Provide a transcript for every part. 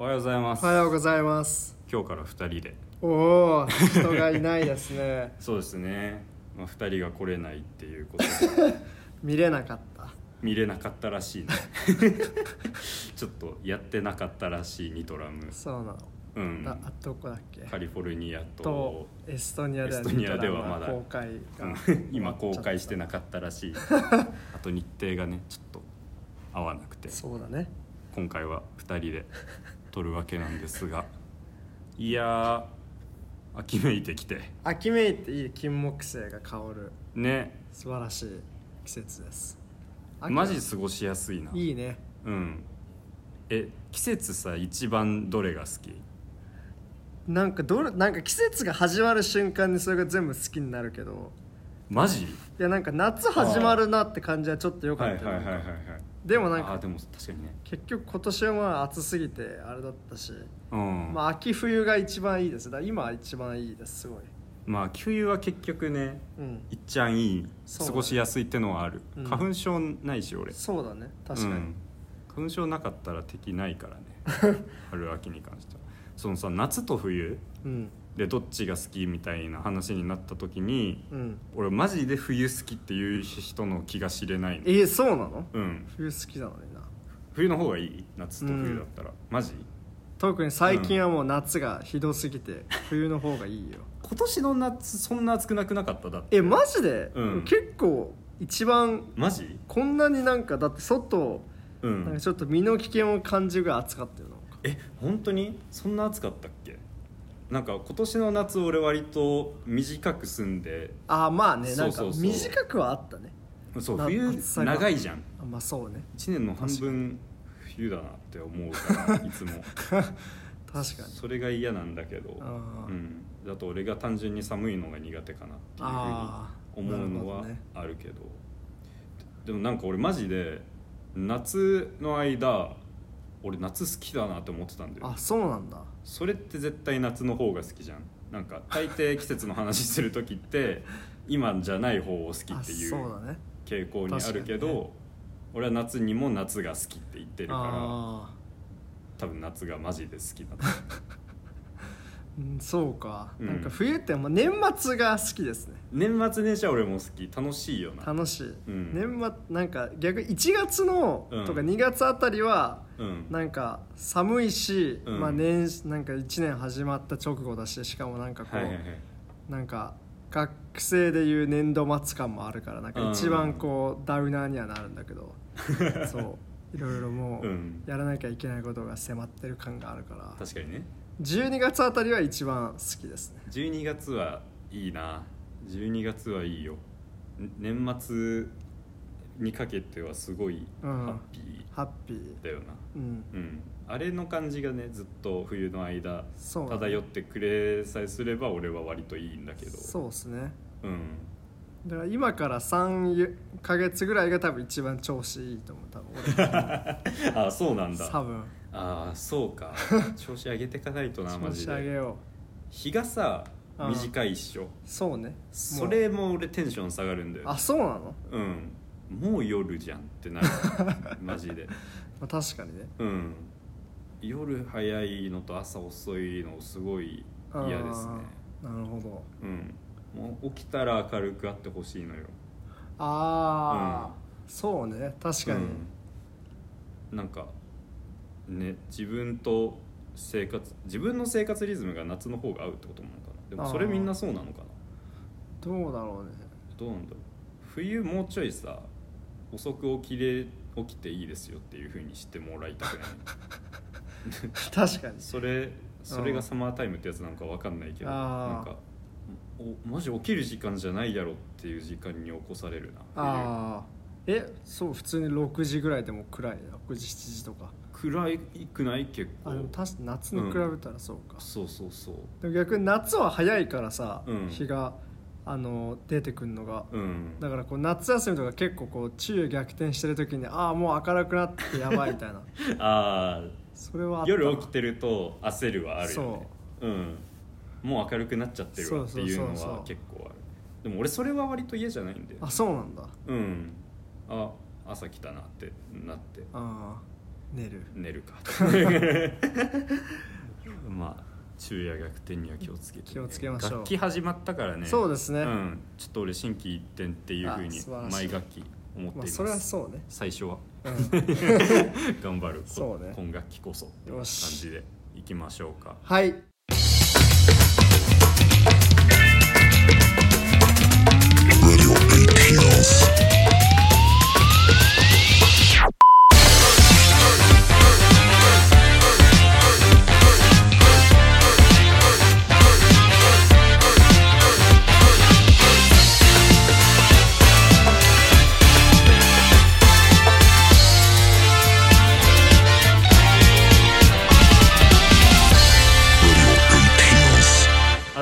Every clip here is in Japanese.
おはようございます。おはようございます。今日から2人で。おお人がいないですね。そうですね、まあ、2人が来れないっていうこと。で 見れなかった。見れなかったらしいね。ちょっとやってなかったらしいニトラム。そうなの、うん。だあどこだっけ？カリフォルニアととエストニアではエストニアではまだ。公開がうん。今公開してなかったらしい。あと日程がねちょっと合わなくて。そうだね。今回は2人で撮るわけなんですが。いやー秋めいてきて。秋めいていい金木犀が香る。ね。素晴らしい季節です。秋マジ過ごしやすいな。いいね。うん。え季節さ一番どれが好き？なんかどれなんか季節が始まる瞬間にそれが全部好きになるけど。マジ？いやなんか夏始まるなって感じはちょっと良かはいったよはいはいはいはいでもなんかあーでも確かにね。結局今年はまあ暑すぎてあれだったし、うん。まあ秋冬が一番いいです。だから今は一番いいですすごい。まあ給油は結局ねうん。いっちゃんいいそうだね。過ごしやすいってのはある、うん。花粉症ないし俺。そうだね。確かに、うん。花粉症なかったら敵ないからね。春秋に関しては。そのさ夏と冬うんでどっちが好きみたいな話になった時にうん。俺マジで冬好きっていう人の気が知れないの。えー、そうなの？うん。冬好きなのにな。冬の方がいい？夏と冬だったら、マジ？特に最近はもう夏がひどすぎて冬の方がいいよ。今年の夏そんな暑くなくなかった？だって。えマジで、うん。結構一番マジ？こんなになんかだって外うなんかんちょっと身の危険を感じるぐらい暑かったよえ本当に？そんな暑かったっけ？なんか今年の夏俺割と短く住んで。ああまあねなんかそうそうそう。短くはあったね。なそう冬暑さが。長いじゃん。あまあそうね。1年の半分冬だなって思うからいつも。確かに。それが嫌なんだけど。あー。うん。だと俺が単純に寒いのが苦手かなっていうあふうに思うのはなるあるけど。でもなんか俺マジで夏の間俺夏好きだなって思ってたんだよ。あそうなんだ。それって絶対夏の方が好きじゃん。なんか大抵季節の話する時って 今じゃない方を好きあっていう傾向にあるけど、ね。俺は夏にも夏が好きって言ってるからあ多分夏がマジで好きだー うんそうか、うん。なんか冬ってもう年末が好きですね。年末年始は俺も好き。楽しいよな。楽しい、ん。年末なんか逆に1月の、うん。とか2月あたりはうん。なんか寒いし、うん。まあ年なんか1年始まった直後だししかもなんかこう、はいはいはい。なんか学生でいう年度末感もあるからなんか一番こうダウナーにはなるんだけど そう。いろいろもううん。やらなきゃいけないことが迫ってる感があるから。確かにね。12月あたりは一番好きですね。12月はいいな。12月はいいよ。ん年末にかけてはすごいハうん。ッピハッピーー。だよなうん。うん。あれの感じがねずっと冬の間漂ってくれさえすれば俺は割といいんだけど。そうですね。うん。だから今から3か月ぐらいが多分一番調子いいと思う多分 あそうなんだ。俺多分。ああそうか。調子上げてかないとなマ調ジで子上げよ日がさうん。短いっしょ。うそうね。それも俺テンション下がるんだよあそうなの、うん。もう夜じゃんってなる。マジでまあ、確かにね。うん。夜早いのと朝遅いのすごい嫌ですね。なるほど。うん。もう起きたら明るくあってほしいのよ。ああ、そうね。確かに、うん。なんかね自分と生活自分の生活リズムが夏の方が合うってことなのかな。でもそれみんなそうなのかな。どうだろうね。どうなんだろう。冬もうちょいさ遅く起きれ起きていいですよっていうふうにしてもらいたくない。確かに。それそれがサマータイムってやつなのかわかんないけどなんかおマジ起きる時間じゃないやろっていう時間に起こされるなああえそう普通に6時ぐらいでも暗い？6時7時とか。冬暗いくない？結構。あでも確かに夏に比べたらそうか、そうそうそう。でも逆に夏は早いからさ、うん。日があの出てくるのが、うん。だからこう夏休みとか結構こう昼夜逆転してる時にああもう明るくなってやばいみたいな。あそれはああった。な夜起きてると焦るはあるよね。う。ん。もう明るくなっちゃってるわっていうのそうそうそうそう。は結構あるでも俺それは割と嫌じゃないんだよあそうなんだ。うん。あ朝来たなってなって。あ寝る。寝るか。まあ昼夜逆転には気をつけてね、気をつけましょう。楽器始まったからね。そうですね。ん、ちょっと俺心機一転っていうふうに毎学期思っています、まあそれはそうね、最初は。うん、頑張る。こそうね。今学期こそっていう感じでいきましょうか。はい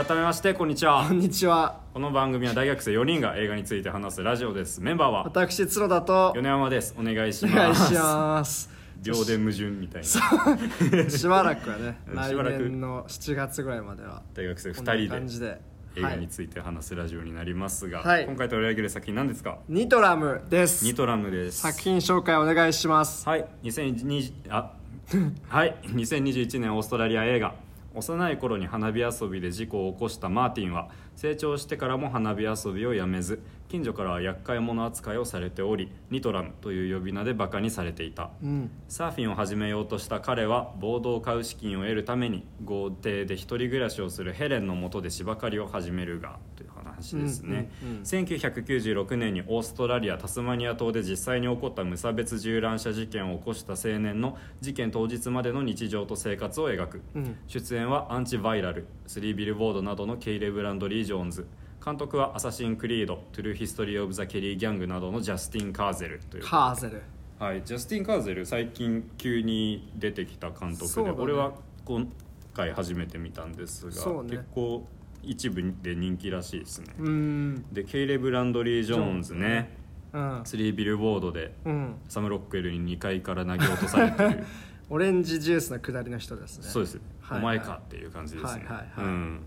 改めましてこんにちは。こんにちは。この番組は大学生4人が映画について話すラジオです。メンバーは？私角田と。米山です。お願いしおます。願いします。秒で矛盾みたいな。しばらくはね うんしばらく。来年の7月ぐらいまでは大学生2こんな人で感じで。映画はいについて話すラジオになりますが、はい。今回取り上げる作品何ですか？ニトラムです。ニトラムです。作品紹介お願いします。はい。2020あはい。2021年オーストラリア映画幼い頃に花火遊びで事故を起こしたマーティンは成長してからも花火遊びをやめず近所からは厄介者扱いをされておりニトラムという呼び名でバカにされていた。うん。サーフィンを始めようとした彼はボードを買う資金を得るために豪邸で一人暮らしをするヘレンの下で芝刈りを始めるが話ですね、うんうんうん。1996年にオーストラリアタスマニア島で実際に起こった無差別銃乱射事件を起こした青年の事件当日までの日常と生活を描く、うん。出演はアンチ・バイラルスリービルボードなどのケイレブ・ランドリー・ジョーンズ。監督は「アサシン・クリード」「トゥルー・ヒストリー・オブ・ザ・ケリー・ギャング」などのジャスティン・カーゼルという。カーゼル。はい、ジャスティン・カーゼル最近急に出てきた監督。で、ね俺は今回初めて見たんですが、ね。結構一部で人気らしいですね、うん。でケイレブ・ランドリー・ジョーンズね。うん。スリービルボードでうん。サム・ロックウェルに2階から投げ落とされてる。オレンジジュースのくだりの人ですね。そうです、はい。お前かっていう感じですね、はいはいはい。うん。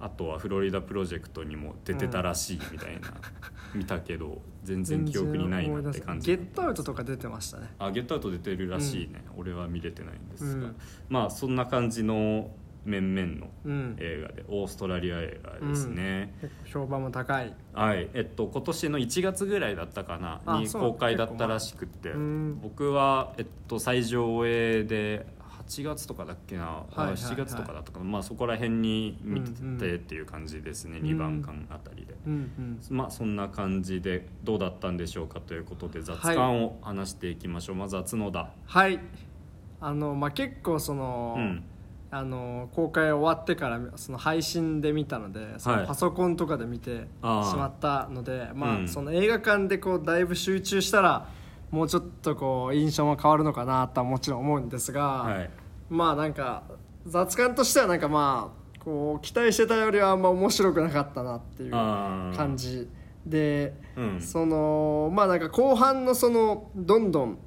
あとはフロリダプロジェクトにも出てたらしいみたいな、見たけど全然記憶にないなって感じゲットアウトとか出てましたね。あゲットアウト出てるらしいね、俺は見れてないんですが、うん。まあそんな感じの面々のうん。映画で、オーストラリア映画ですね、結構評判も高い。はい。えっと今年の1月ぐらいだったかなに公開だったらしくって、うん。僕は、えっと、最上映で8月とかだっけな、はいはいはい。7月とかだったかな、まあ、そこら辺に見てっていう感じですね、うん2番館あたりで。うんうんまあそんな感じでどうだったんでしょうかということで雑談を話していきましょう、まずは角田。はい。あのまあ結構その、うんあの公開終わってからその配信で見たのでそはい。のパソコンとかで見てしまったので、まあうん。その映画館でこうだいぶ集中したらもうちょっとこう印象も変わるのかなとはもちろん思うんですが、はい。まあなんか雑感としてはなんかまあこう期待してたよりはあんま面白くなかったなっていう感じで、うん。そのまあなんか後半のそのどんどん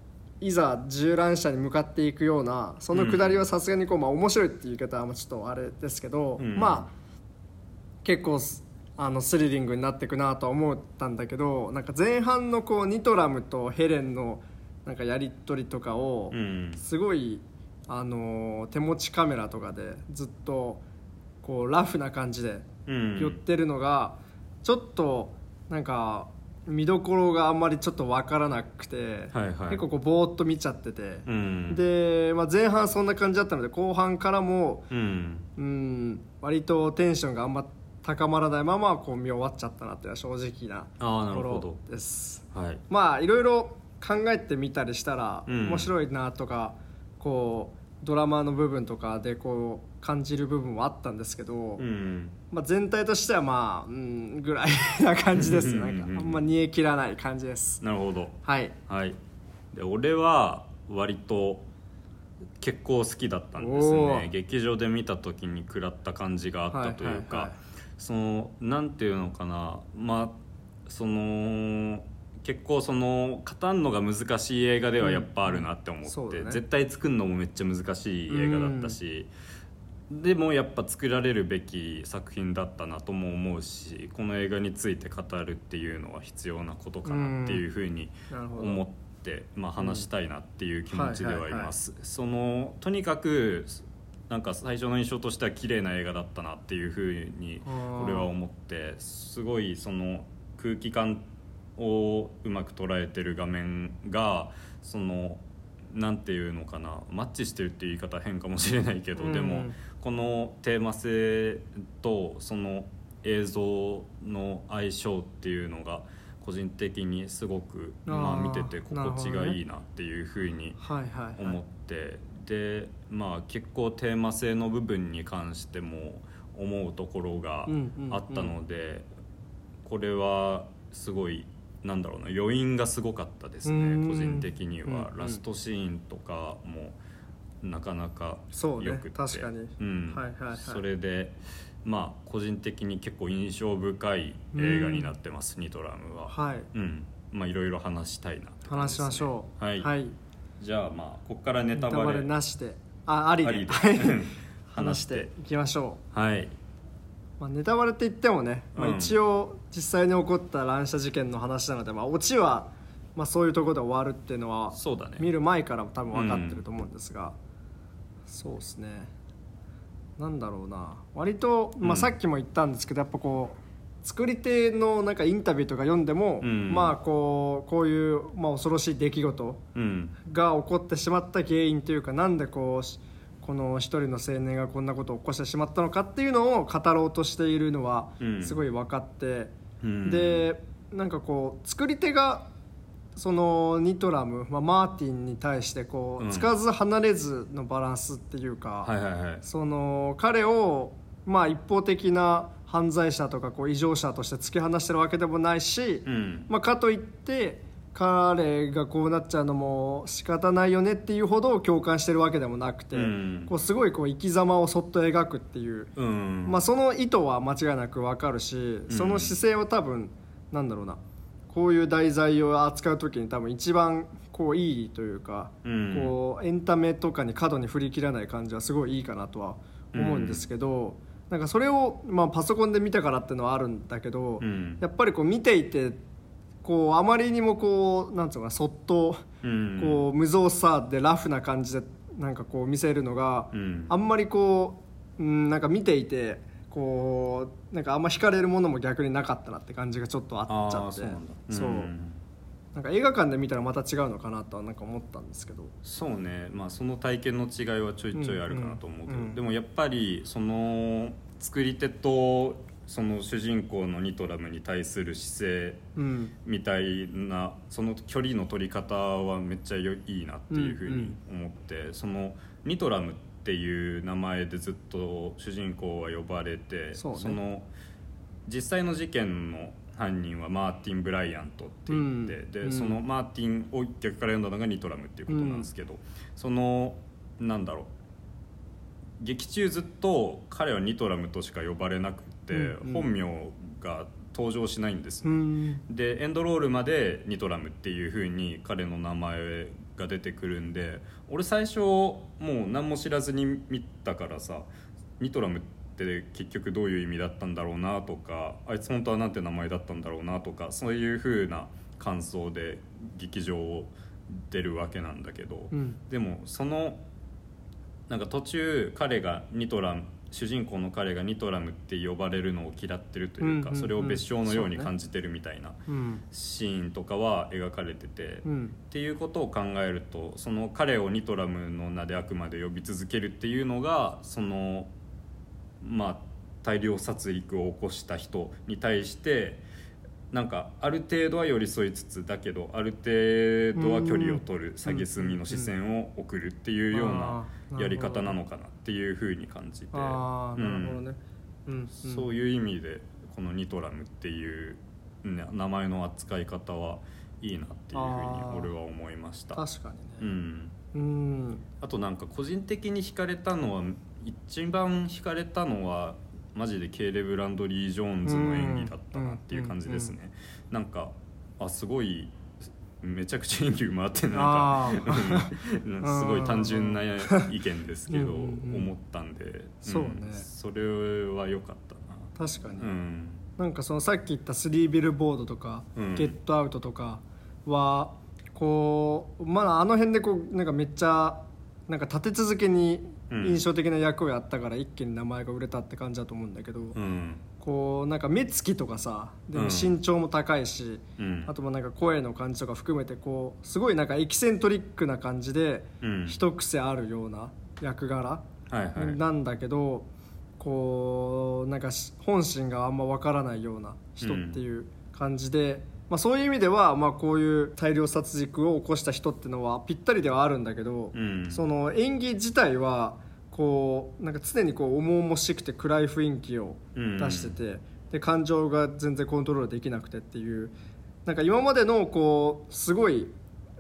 いざ銃乱射に向かっていくようなそのくだりはさすがにこう、まあ、面白いっていう言い方はちょっとあれですけど、うん。まあ結構すあのスリリングになっていくなとは思ったんだけどなんか前半のこうニトラムとヘレンのなんかやり取りとかをうん。すごい、あの手持ちカメラとかでずっとこうラフな感じでうん。寄ってるのがちょっとなんか見どころがあんまりちょっと分からなくて、はいはい。結構こうぼーっと見ちゃってて、うん。で、まあ、前半そんな感じだったので後半からもうん。うん割とテンションがあんま高まらないままこう見終わっちゃったなっていうのは正直なところです。はい。まあいろいろ考えてみたりしたらうん。面白いなとか、こうドラマの部分とかでこう感じる部分はあったんですけど、うん。まあ、全体としてはまあうんぐらいな感じですうん なんかうんうんあんま煮え切らない感じです。なるほど。はい。はい。で俺は割と結構好きだったんですね。劇場で見た時に食らった感じがあったというか、はいはいはい。そのなんていうのかな。まあその結構その語んのが難しい映画ではやっぱあるなって思って、うんね。絶対作るのもめっちゃ難しい映画だったし、でもやっぱ作られるべき作品だったなとも思うしこの映画について語るっていうのは必要なことかなっていうふうに思っって、まあ、話したいなっていう気持ちではいます、そのとにかくなんか最初の印象としては綺麗な映画だったなっていうふうに俺は思ってすごいその空気感をうまく捉えてる画面がそのなんていうのかなマッチしてるっていう言い方は変かもしれないけど、うん。でもこのテーマ性とその映像の相性っていうのが個人的にすごくまあ見てて心地がいいなっていうふうに思って、でまあ結構テーマ性の部分に関しても思うところがあったので、これはすごいなんだろうな余韻がすごかったですうん。ね個人的には、ラストシーンとかもなかなかそうねよくて。確かに。うん。はいはいはい。それでまあ個人的に結構印象深い映画になってます、ニトラムは。はい。うん。まあいろいろ話したいなって感話しましょう。はい、はい、じゃあまあここからネネタバタバレレなしで。あありで。ありで。はい。話 話ししてていきましょはい、う、まあ、ネタバレって言ってもね、まあ、うん。一応実際に起こった乱射事件の話なので、まあ、オチは、まあ、そういうところで終わるっていうのはそうだね。見る前からも多分分かってると思うんですが、そうですね。なんだろうな。割と、まあ、うん。さっきも言ったんですけどやっぱこう作り手のなんかインタビューとか読んでも、うん。まあこうこういう、まあ、恐ろしい出来事うん。が起こってしまった原因というかなんでこうしこの一人の青年がこんなことを起こしてしまったのかっていうのを語ろうとしているのはうん。すごい分かって、うん。でなんかこう作り手がそのニトラム、まあ、マーティンに対してこうん。うつかず離れずのバランスっていうか、はいはいはい。その彼をまあ一方的な犯罪者とかこう異常者として突き放してるわけでもないし、うん。まあ、かといって彼がこうなっちゃうのも仕方ないよねっていうほど共感してるわけでもなくて、うん。こうすごいこう生き様をそっと描くっていう、うん。まあ、その意図は間違いなく分かるしその姿勢は多分なんだろうなこういう題材を扱う時に多分一番こういいというか、うん。こうエンタメとかに過度に振り切らない感じはすごいいいかなとは思うんですけど、なんかそれを、まあ、パソコンで見たからっていうのはあるんだけど、うん。やっぱりこう見ていてこうあまりにもこうなんつうのかなそっとうん。こう無造作でラフな感じでなんかこう見せるのが、うん。あんまりこう、うん、なんか見ていてこうなんかあんま惹かれるものも逆になかったなって感じがちょっとああっちゃって。あそうなんだ。そう。うん。なんか映画館で見たらまた違うのかなとはなんか思ったんですけど。そうね。まあその体験の違いはちょいちょいあるかなと思うけど、うん。うんでもやっぱりその作り手とその主人公のニトラムに対する姿勢うん。みたいなその距離の取り方はめっちゃよいいなっていうふうに思って、そのニトラムっていう名前でずっと主人公は呼ばれてそうね。の実際の事件の犯人はマーティン・ブライアントって言って、で、うん。うん。そのマーティンを逆から読んだのがニトラムっていうことなんですけど、そのなんだろう。劇中ずっと彼はニトラムとしか呼ばれなくて、うんうん。本名が登場しないんですうね、ん。でエンドロールまでニトラムっていう風に彼の名前が出てくるんで俺最初もう何も知らずに見たからさニトラムって結局どういう意味だったんだろうなとかあいつ本当はなんて名前だったんだろうなとかそういう風な感想で劇場を出るわけなんだけど、うん。でもそのなんか途中彼がニトラム主人公の彼がニトラムって呼ばれるのを嫌ってるというか、それを別称のように感じてるみたいなうん。シーンとかは描かれてて、っうん。ていうことを考えるとその彼をニトラムの名であくまで呼び続けるっていうのがそのまあ大量殺戮を起こした人に対してなんかある程度は寄り添いつつだけどある程度は距離を取る蔑みの視線を送るっていうようなやり方なのかなっていうふうに感じて。そういう意味でこのニトラムっていう、ね名前の扱い方はいいなっていうふうに俺は思いました。確かにね。うん、うん。あとなんか個人的に惹かれたのは一番惹かれたのはマジでケイレブ・ランドリー・ジョーンズの演技だったなっていう感じですね、なんかあすごいめちゃくちゃ演技うまってなん。かすごい単純な意見ですけどうんうんうん。思ったんで、んそうね。それは良かった確かに。なうん。なんかそのさっき言った「スリービルボード」とか「うん。ゲットアウト」とかはこうまああの辺でこうなんかめっちゃなんか立て続けに印象的な役をやったから一気に名前が売れたって感じだと思うんだけど、うん。こうなんか目つきとかさでもうん。身長も高いし、うん。あともなんか声の感じとか含めてこうすごいなんかエキセントリックな感じでうん。一癖あるような役柄はいはい。なんだけどこうなんかし本心があんまわからないような人っていう感じで、まあ、そういう意味では、まあ、こういう大量殺戮を起こした人っていうのはぴったりではあるんだけど、うん。その演技自体はこうなんか常にこう重々しくて暗い雰囲気を出してて、で感情が全然コントロールできなくてっていう。なんか今までのこうすごい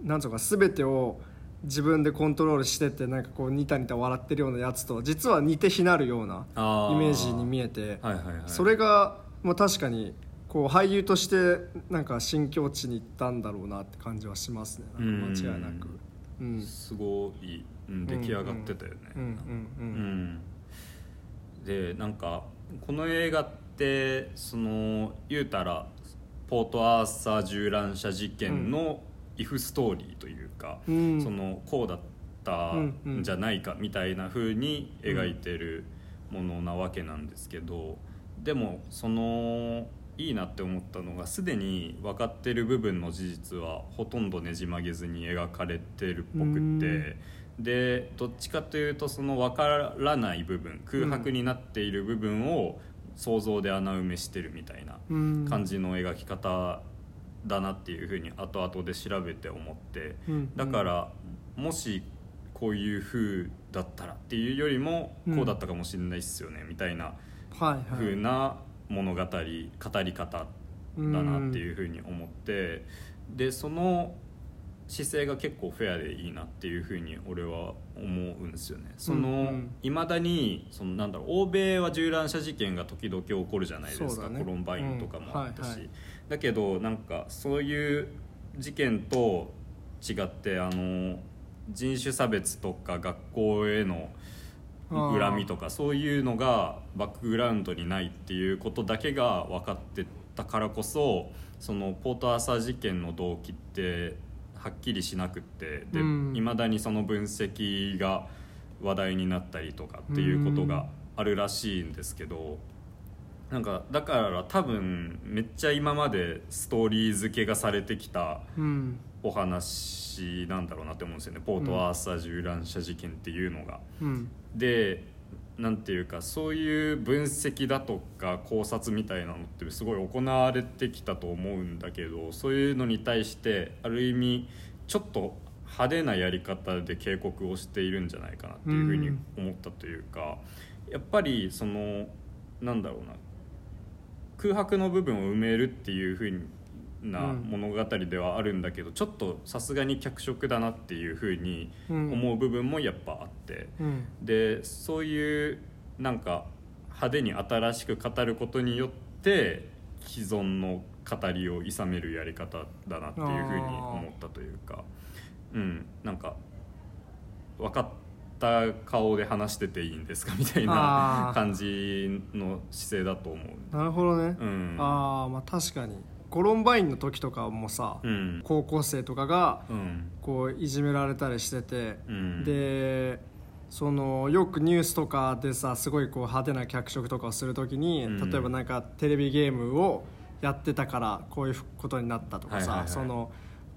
なんとか全てを自分でコントロールしてってなんかこうニタニタ笑ってるようなやつと実は似て非なるようなイメージに見えて、はいはいはい。それが、まあ、確かにこう俳優としてなんか新境地に行ったんだろうなって感じはしますね。なんか間違いなく。うん。すごい、うん、出来上がってたよね。でなんかこの映画ってその言うたらポートアーサー銃乱射事件のイフストーリーというか、うん。そのこうだったんじゃないかみたいな風に描いてるものなわけなんですけどでもそのいいなって思ったのがすでに分かってる部分の事実はほとんどねじ曲げずに描かれてるっぽくってでどっちかというとその分からない部分空白になっている部分を想像で穴埋めしてるみたいなうん。感じの描き方だなっていうふうに後々で調べて思って。うん。だからもしこういう風だったらっていうよりもうん。こうだったかもしれないっすよねみたいな風な物語語り方だなっていうふうに思ってでその姿勢が結構フェアでいいなっていうふうに俺は思うんですよね。そうんうのん。いまだにそのなんだろう欧米は銃乱射事件が時々起こるじゃないですか、ね。コロンバインとかもあったし、うんはいはい。だけどなんかそういう事件と違ってあの人種差別とか学校への恨みとかそういうのがバックグラウンドにないっていうことだけが分かってたからこそそのポートアーサー事件の動機ってはっきりしなくってでうんいま、だにその分析が話題になったりとかっていうことがあるらしいんですけど。なんかだから多分めっちゃ今までストーリー付けがされてきたうんお話なんだろうなって思うんですよねポートアーサー銃乱射事件っていうのが。うんでなんていうかそういう分析だとか考察みたいなのってすごい行われてきたと思うんだけどそういうのに対してある意味ちょっと派手なやり方で警告をしているんじゃないかなっていうふうに思ったというか、やっぱりそのなんだろうな空白の部分を埋めるっていうふうなうん。物語ではあるんだけど、ちょっとさすがに脚色だなっていうふうにうん。思う部分もやっぱあって。うん。でそういうなんか派手に新しく語ることによって既存の語りを諌めるやり方だなっていうふうに思ったというか。うん。なんか分かった顔で話してていいんですかみたいな感じの姿勢だと思う。なるほどね、うん。ああまあ確かにコロンバインの時とかもさ、うん。高校生とかがうん。こういじめられたりしてて、うん。でそのよくニュースとかでさすごいこう派手な脚色とかをするときに、うん。例えばなんかテレビゲームをやってたからこういうことになったとかさ、はいはいはい。その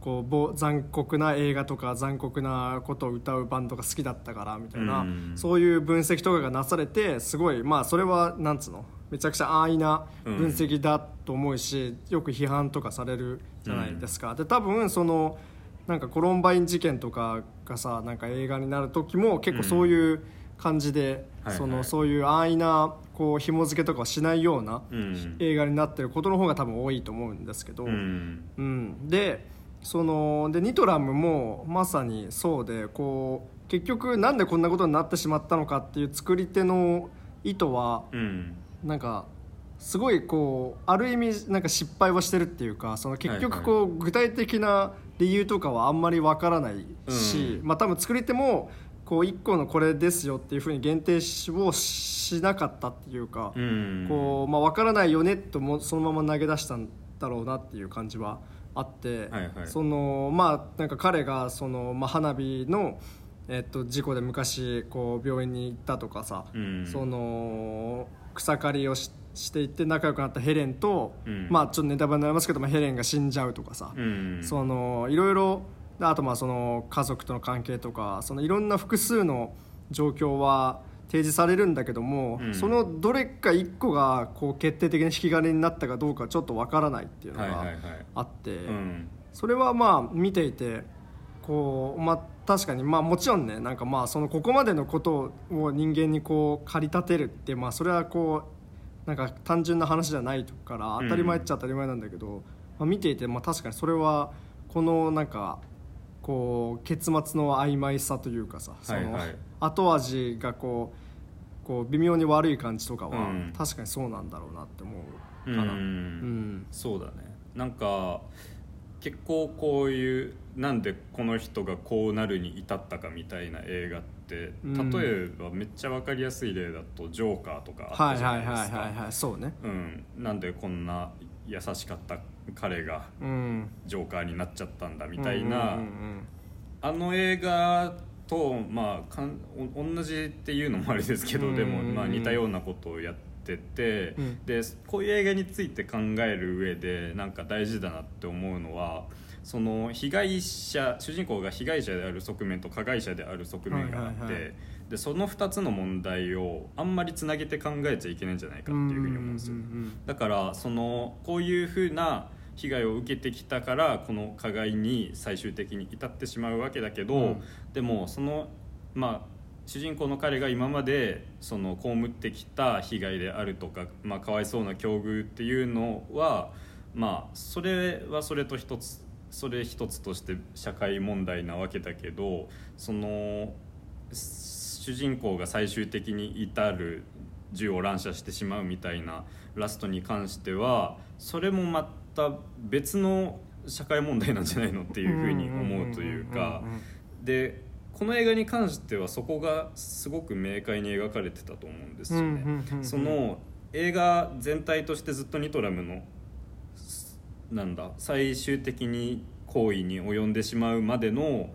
こうぼ残酷な映画とか残酷なことを歌うバンドが好きだったからみたいな、うん。そういう分析とかがなされてすごいまあそれはなんつうのめちゃくちゃ安易な分析だと思うし、よく批判とかされるじゃないですか。で多分そのなんかコロンバイン事件とかがさなんか映画になる時も結構そういう感じで、はいそのはいそういう安易なこう紐付けとかをしないようなうん。映画になってることの方が多分多いと思うんですけど、うん。うん、でそのでニトラムもまさにそうでこう結局なんでこんなことになってしまったのかっていう作り手の意図はうん。なんかすごいこうある意味なんか失敗はしてるっていうかその結局はい。こう具体的な理由とかはあんまりわからないし、うまあ多分作り手もこう1個のこれですよっていうふうに限定しをしなかったっていうか、うん。こうまあ、分からないよねともそのまま投げ出したんだろうなっていう感じはあって、はいはい。そのまあなんか彼がその、まあ、花火の、えっと、事故で昔こう病院に行ったとかさ、うん。その草刈りをししていって仲良くなったヘレンと、うん。まあちょっとネタバレになりますけど、まあ、ヘレンが死んじゃうとかさ、うん。そのいろいろあとまあその家族との関係とかそのいろんな複数の状況は提示されるんだけども、うん。そのどれか一個がこう決定的な引き金になったかどうかちょっとわからないっていうのがあって、うん。それはまあ見ていてこうまあ確かにまあもちろんねなんかまあそのここまでのことを人間にこう駆り立てるってまあそれはこうなんか単純な話じゃないから当たり前っちゃ当たり前なんだけど、まあ、見ていてまあ確かにそれはこのなんかこう結末の曖昧さというかさ、そのはいはい後味がこうこう微妙に悪い感じとかはうん。確かにそうなんだろうなって思ううんかな。うん。そうだね。なんか結構こういうなんでこの人がこうなるに至ったかみたいな映画ってうん。例えばめっちゃ分かりやすい例だと「ジョーカー」とかあったじゃはいはないいですかはいはいはい。そうね。うん。なんでこんな優しかった彼がうん。ジョーカーになっちゃったんだみたいな、うんうん。あの映画と、まあ、かんお同じっていうのもあれですけど、うん。でも、まあ、似たようなことをやってて、うん。でこういう映画について考える上でなんか大事だなって思うのはその被害者主人公が被害者である側面と加害者である側面があって、でその2つの問題をあんまりつなげて考えちゃいけないんじゃないかっていうふうに思うんですよ。だからそのこういうふうな被害を受けてきたからこの加害に最終的に至ってしまうわけだけど、うん。でもそのまあ主人公の彼が今までその被ってきた被害であるとか、まあ、かわいそうな境遇っていうのはまあそれはそれと一つそれ一つとして社会問題なわけだけどその主人公が最終的に至る銃を乱射してしまうみたいなラストに関してはそれもまた別の社会問題なんじゃないのっていうふうに思うというかでこの映画に関してはそこがすごく明快に描かれてたと思うんですよね。その映画全体としてずっとニトラムのなんだ最終的に行為に及んでしまうまでの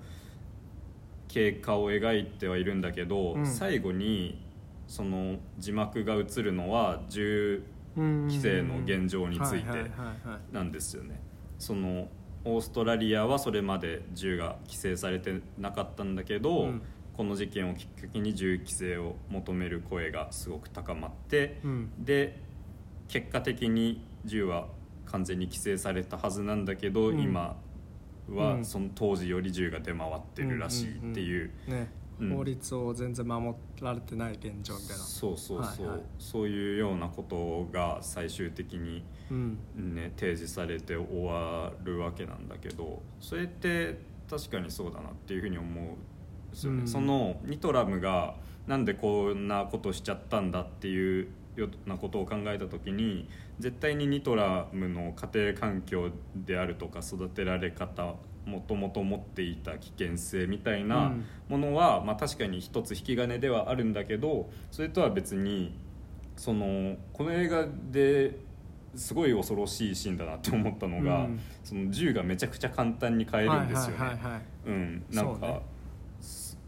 経過を描いてはいるんだけど、うん。最後にその字幕が映るのは銃規制の現状についてなんですよね。そのオーストラリアはそれまで銃が規制されてなかったんだけど、うん。この事件をきっかけに銃規制を求める声がすごく高まって、うん。で結果的に銃は完全に規制されたはずなんだけど、うん。今うはん。その当時より銃が出回ってるらしいっていう。法律を全然守られてない現状みたいな。そうそうそう、はいはい。そういうようなことが最終的にうん。ね、提示されて終わるわけなんだけどそれって確かにそうだなっていうふうに思うんですよね、うん。そのニトラムがなんでこんなことしちゃったんだっていうようなことを考えた時に絶対にニトラムの家庭環境であるとか育てられ方もともと持っていた危険性みたいなうん。ものは、まあ、確かに一つ引き金ではあるんだけどそれとは別にそのこの映画ですごい恐ろしいシーンだなって思ったのが、うん。その銃がめちゃくちゃ簡単に買えるんですよね。うん、なんか、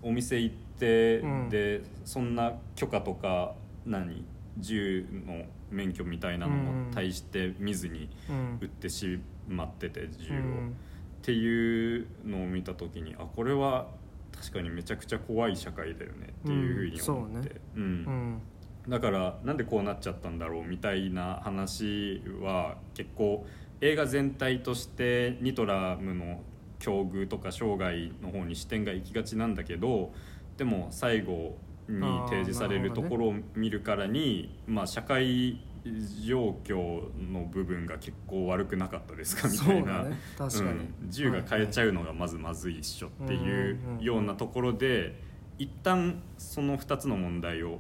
お店行って、うん。でそんな許可とか何？銃の免許みたいなのも対して見ずにうん。撃ってしまってて銃を、うんっていうのを見た時にあこれは確かにめちゃくちゃ怖い社会だよねっていうふうに思って、うんうん。だからなんでこうなっちゃったんだろうみたいな話は結構映画全体としてニトラムの境遇とか生涯の方に視点が行きがちなんだけどでも最後に提示されるところを見るからに、まあ、社会状況の部分が結構悪くなかったですか？みたいな、ね。確かに。うん。銃が変えちゃうのがまずまずいっしょっていううんうんうん。ようなところで一旦その2つの問題を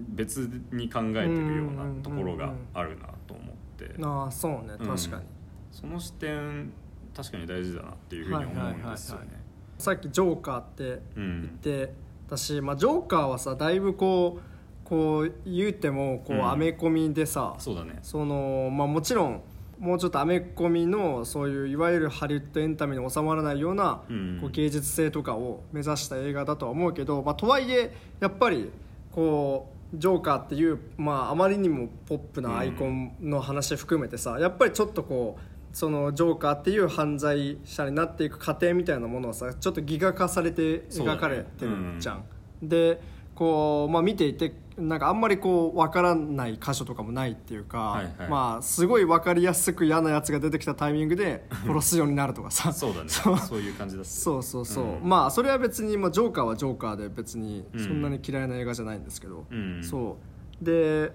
別に考えてるようなところがあるなと思って。ああそうね。うん。確かに、その視点確かに大事だなっていうふうに思うんですよね。さっきジョーカーってう言っん。て私、まあ、ジョーカーはさだいぶこうこう言うてもこううん。アメコミでさ、そうだね。そのまあ、もちろんもうちょっとアメコミのそういういわゆるハリウッドエンタメに収まらないような、うん。こう芸術性とかを目指した映画だとは思うけど、まあ、とはいえやっぱりこうジョーカーっていう、まあ、あまりにもポップなアイコンの話含めてさ、やっぱりちょっとこうそのジョーカーっていう犯罪者になっていく過程みたいなものをさちょっとギガ化されて描かれてるじゃん。でこう、まあ、見ていてなんかあんまりこう分からない箇所とかもないっていうか、はいはい。まあすごい分かりやすく嫌なやつが出てきたタイミングで殺すようになるとかさ。そうだね。そう。そういう感じだそうそうそう、うん。まあそれは別に、まあ、ジョーカーはジョーカーで別にうんそんなに嫌いな映画じゃないんですけど、うん。そう。で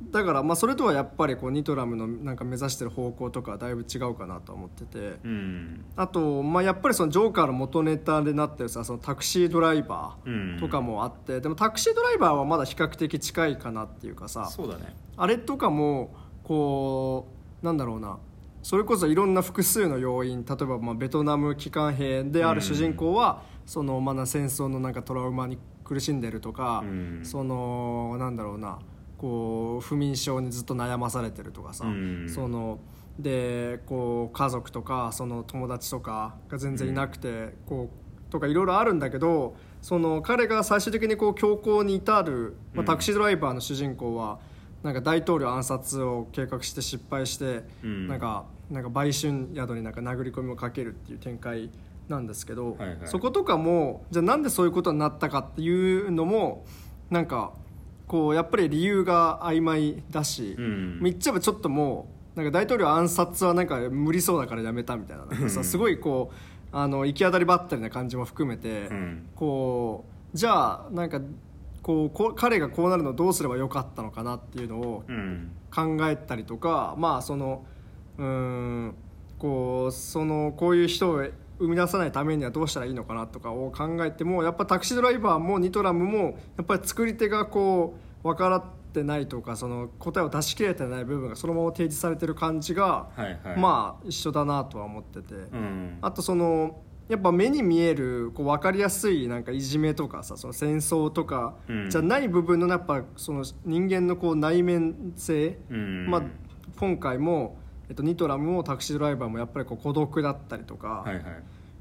だからまあそれとはやっぱりこうニトラムのなんか目指してる方向とかはだいぶ違うかなとは思ってて、うん。あと、まあ、やっぱりそのジョーカーの元ネタでなってるさそのタクシードライバーとかもあって、でもタクシードライバーはまだ比較的近いかなっていうかさ。そうだね。あれとかもこうなんだろうな。それこそいろんな複数の要因例えばまあベトナム機関兵である主人公は、そのまあな戦争のなんかトラウマに苦しんでるとか、うん。そのなんだろうなこう不眠症にずっと悩まされてるとかさ、うん。そのでこう家族とかその友達とかが全然いなくて、こうとかいろいろあるんだけどその彼が最終的にこう強行に至る、まあ、うん。タクシードライバーの主人公は、なんか大統領暗殺を計画して失敗して、うん。なんかなんか売春宿になんか殴り込みをかけるっていう展開なんですけど、はいはい。そことかもじゃあなんでそういうことになったかっていうのもなんかこうやっぱり理由が曖昧だし、うん。言っちゃえばちょっともうなんか大統領暗殺はなんか無理そうだからやめたみたいななさすごいこうあの行き当たりばったりな感じも含めて、うん。こうじゃあなんかこう彼がこうなるのどうすればよかったのかなっていうのをうん。考えたりとかまあそのうーんこうそのこういう人を生み出さないためにはどうしたらいいのかなとかを考えてもやっぱタクシードライバーもニトラムもやっぱり作り手がこう分からってないとかその答えを出し切れてない部分がそのまま提示されてる感じが、はいはい。まあ一緒だなとは思ってて。うん。あとそのやっぱ目に見えるこう分かりやすいなんかいじめとかさその戦争とかうん。じゃない部分のやっぱその人間のこう内面性、うん。まあ、今回も、えっと、ニトラムもタクシードライバーもやっぱりこう孤独だったりとか、はいはい。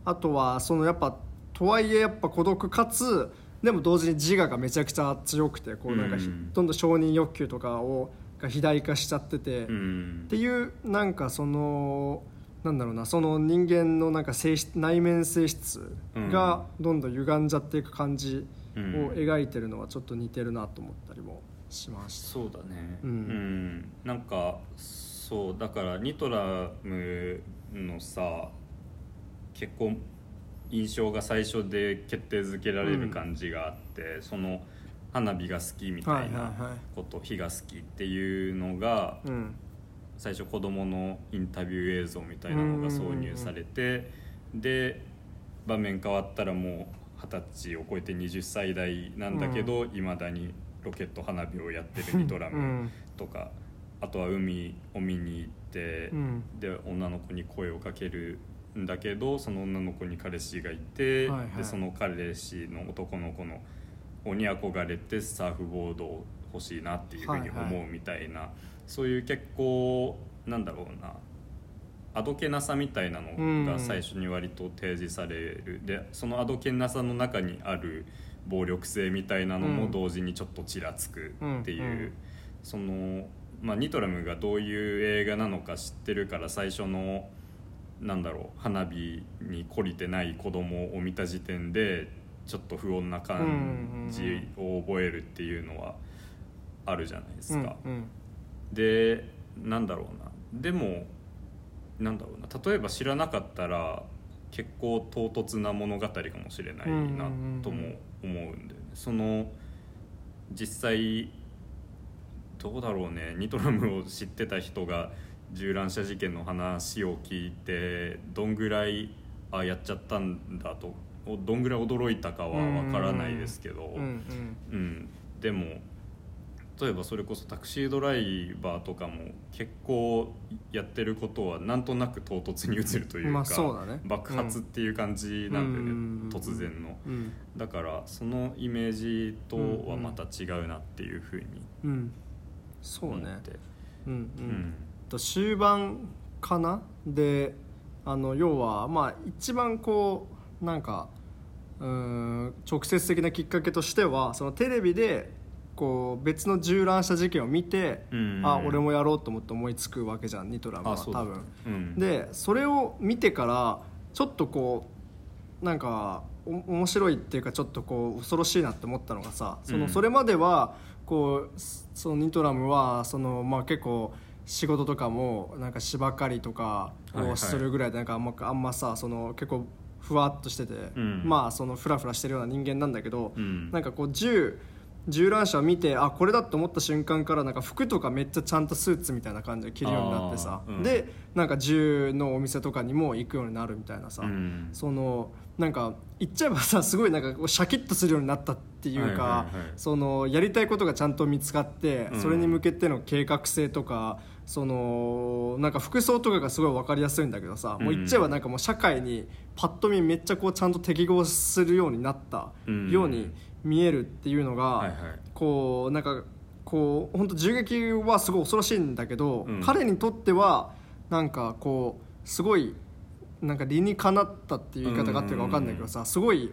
あとはそのやっぱとはいえやっぱ孤独かつでも同時に自我がめちゃくちゃ強くてこうなんかひ、うん。どんどん承認欲求とかをが肥大化しちゃってて。うん。っていうなんかそのなんだろうなその人間のなんか性質内面性質がどんどん歪んじゃっていく感じをうん。描いてるのはちょっと似てるなと思ったりもしました。そうだね。うん。うん。なんかそうだからニトラムのさ結構印象が最初で決定づけられる感じがあって、その花火が好きみたいなはいこと、火が好きっていうのがうん。最初子供のインタビュー映像みたいなのが挿入されてで場面変わったらもう二十歳を超えて20歳代なんだけどいま、未だにロケット花火をやってるニトラムうん。とか、あとは海を見に行って、うん。で女の子に声をかけるんだけどその女の子に彼氏がいて、はいはい。でその彼氏の男の子の子に憧れてサーフボードを欲しいなっていうふうに思うみたいな、そういう結構なんだろうなあどけなさみたいなのが最初に割と提示される、でそのあどけなさの中にある暴力性みたいなのも同時にちょっとちらつくっていう、うんうん。その、まあ、ニトラムがどういう映画なのか知ってるから最初のなんだろう花火に懲りてない子供を見た時点でちょっと不穏な感じを覚えるっていうのはあるじゃないですか。うんでなんだろうなでもなんだろうな例えば知らなかったら結構唐突な物語かもしれないなとも思うんだよね。その実際どうだろうね。ニトラムを知ってた人が銃乱射事件の話を聞いてどんぐらいあやっちゃったんだとどんぐらい驚いたかはわからないですけど。うんうん。うん、でも例えばそれこそタクシードライバーとかも結構やってることはなんとなく唐突に映るというか、うだね。爆発っていう感じなんだよね、うん。突然の。うん。だからそのイメージとはまた違うなっていうふうにうんそうね。うんううん。んと終盤かな？であの要はまあ一番こうなんかうん直接的なきっかけとしてはそのテレビでこう別の銃乱射事件を見て、うんあ俺もやろうと思って思いつくわけじゃんニトラムは多分、うん。でそれを見てからちょっとこうなんかお面白いっていうかちょっとこう恐ろしいなって思ったのがさその、うん。それまではこうそのニトラムはその、まあ、結構仕事とかもなんか芝刈りとかをするぐらいでなんかあんまあんまさその結構ふわっとしてて、ん。まあそのフラフラしてるような人間なんだけど、うん。なんかこう銃銃乱射を見てあこれだと思った瞬間からなんか服とかめっちゃちゃんとスーツみたいな感じで着るようになってさ、うん。でなんか銃のお店とかにも行くようになるみたいなさ、うん。そのなんか言っちゃえばさすごいなんかこうシャキッとするようになったっていうか、はいはいはい。そのやりたいことがちゃんと見つかって、うん。それに向けての計画性とかそのなんか服装とかがすごい分かりやすいんだけどさ、もう言っちゃえばなんかもう社会にパッと見めっちゃこうちゃんと適合するようになったように見えるっていうのが、こうなんかこう本当銃撃はすごい恐ろしいんだけど、うん。彼にとってはなんかこうすごいなんか理にかなったっていう言い方があってるか分かんないけどさすごい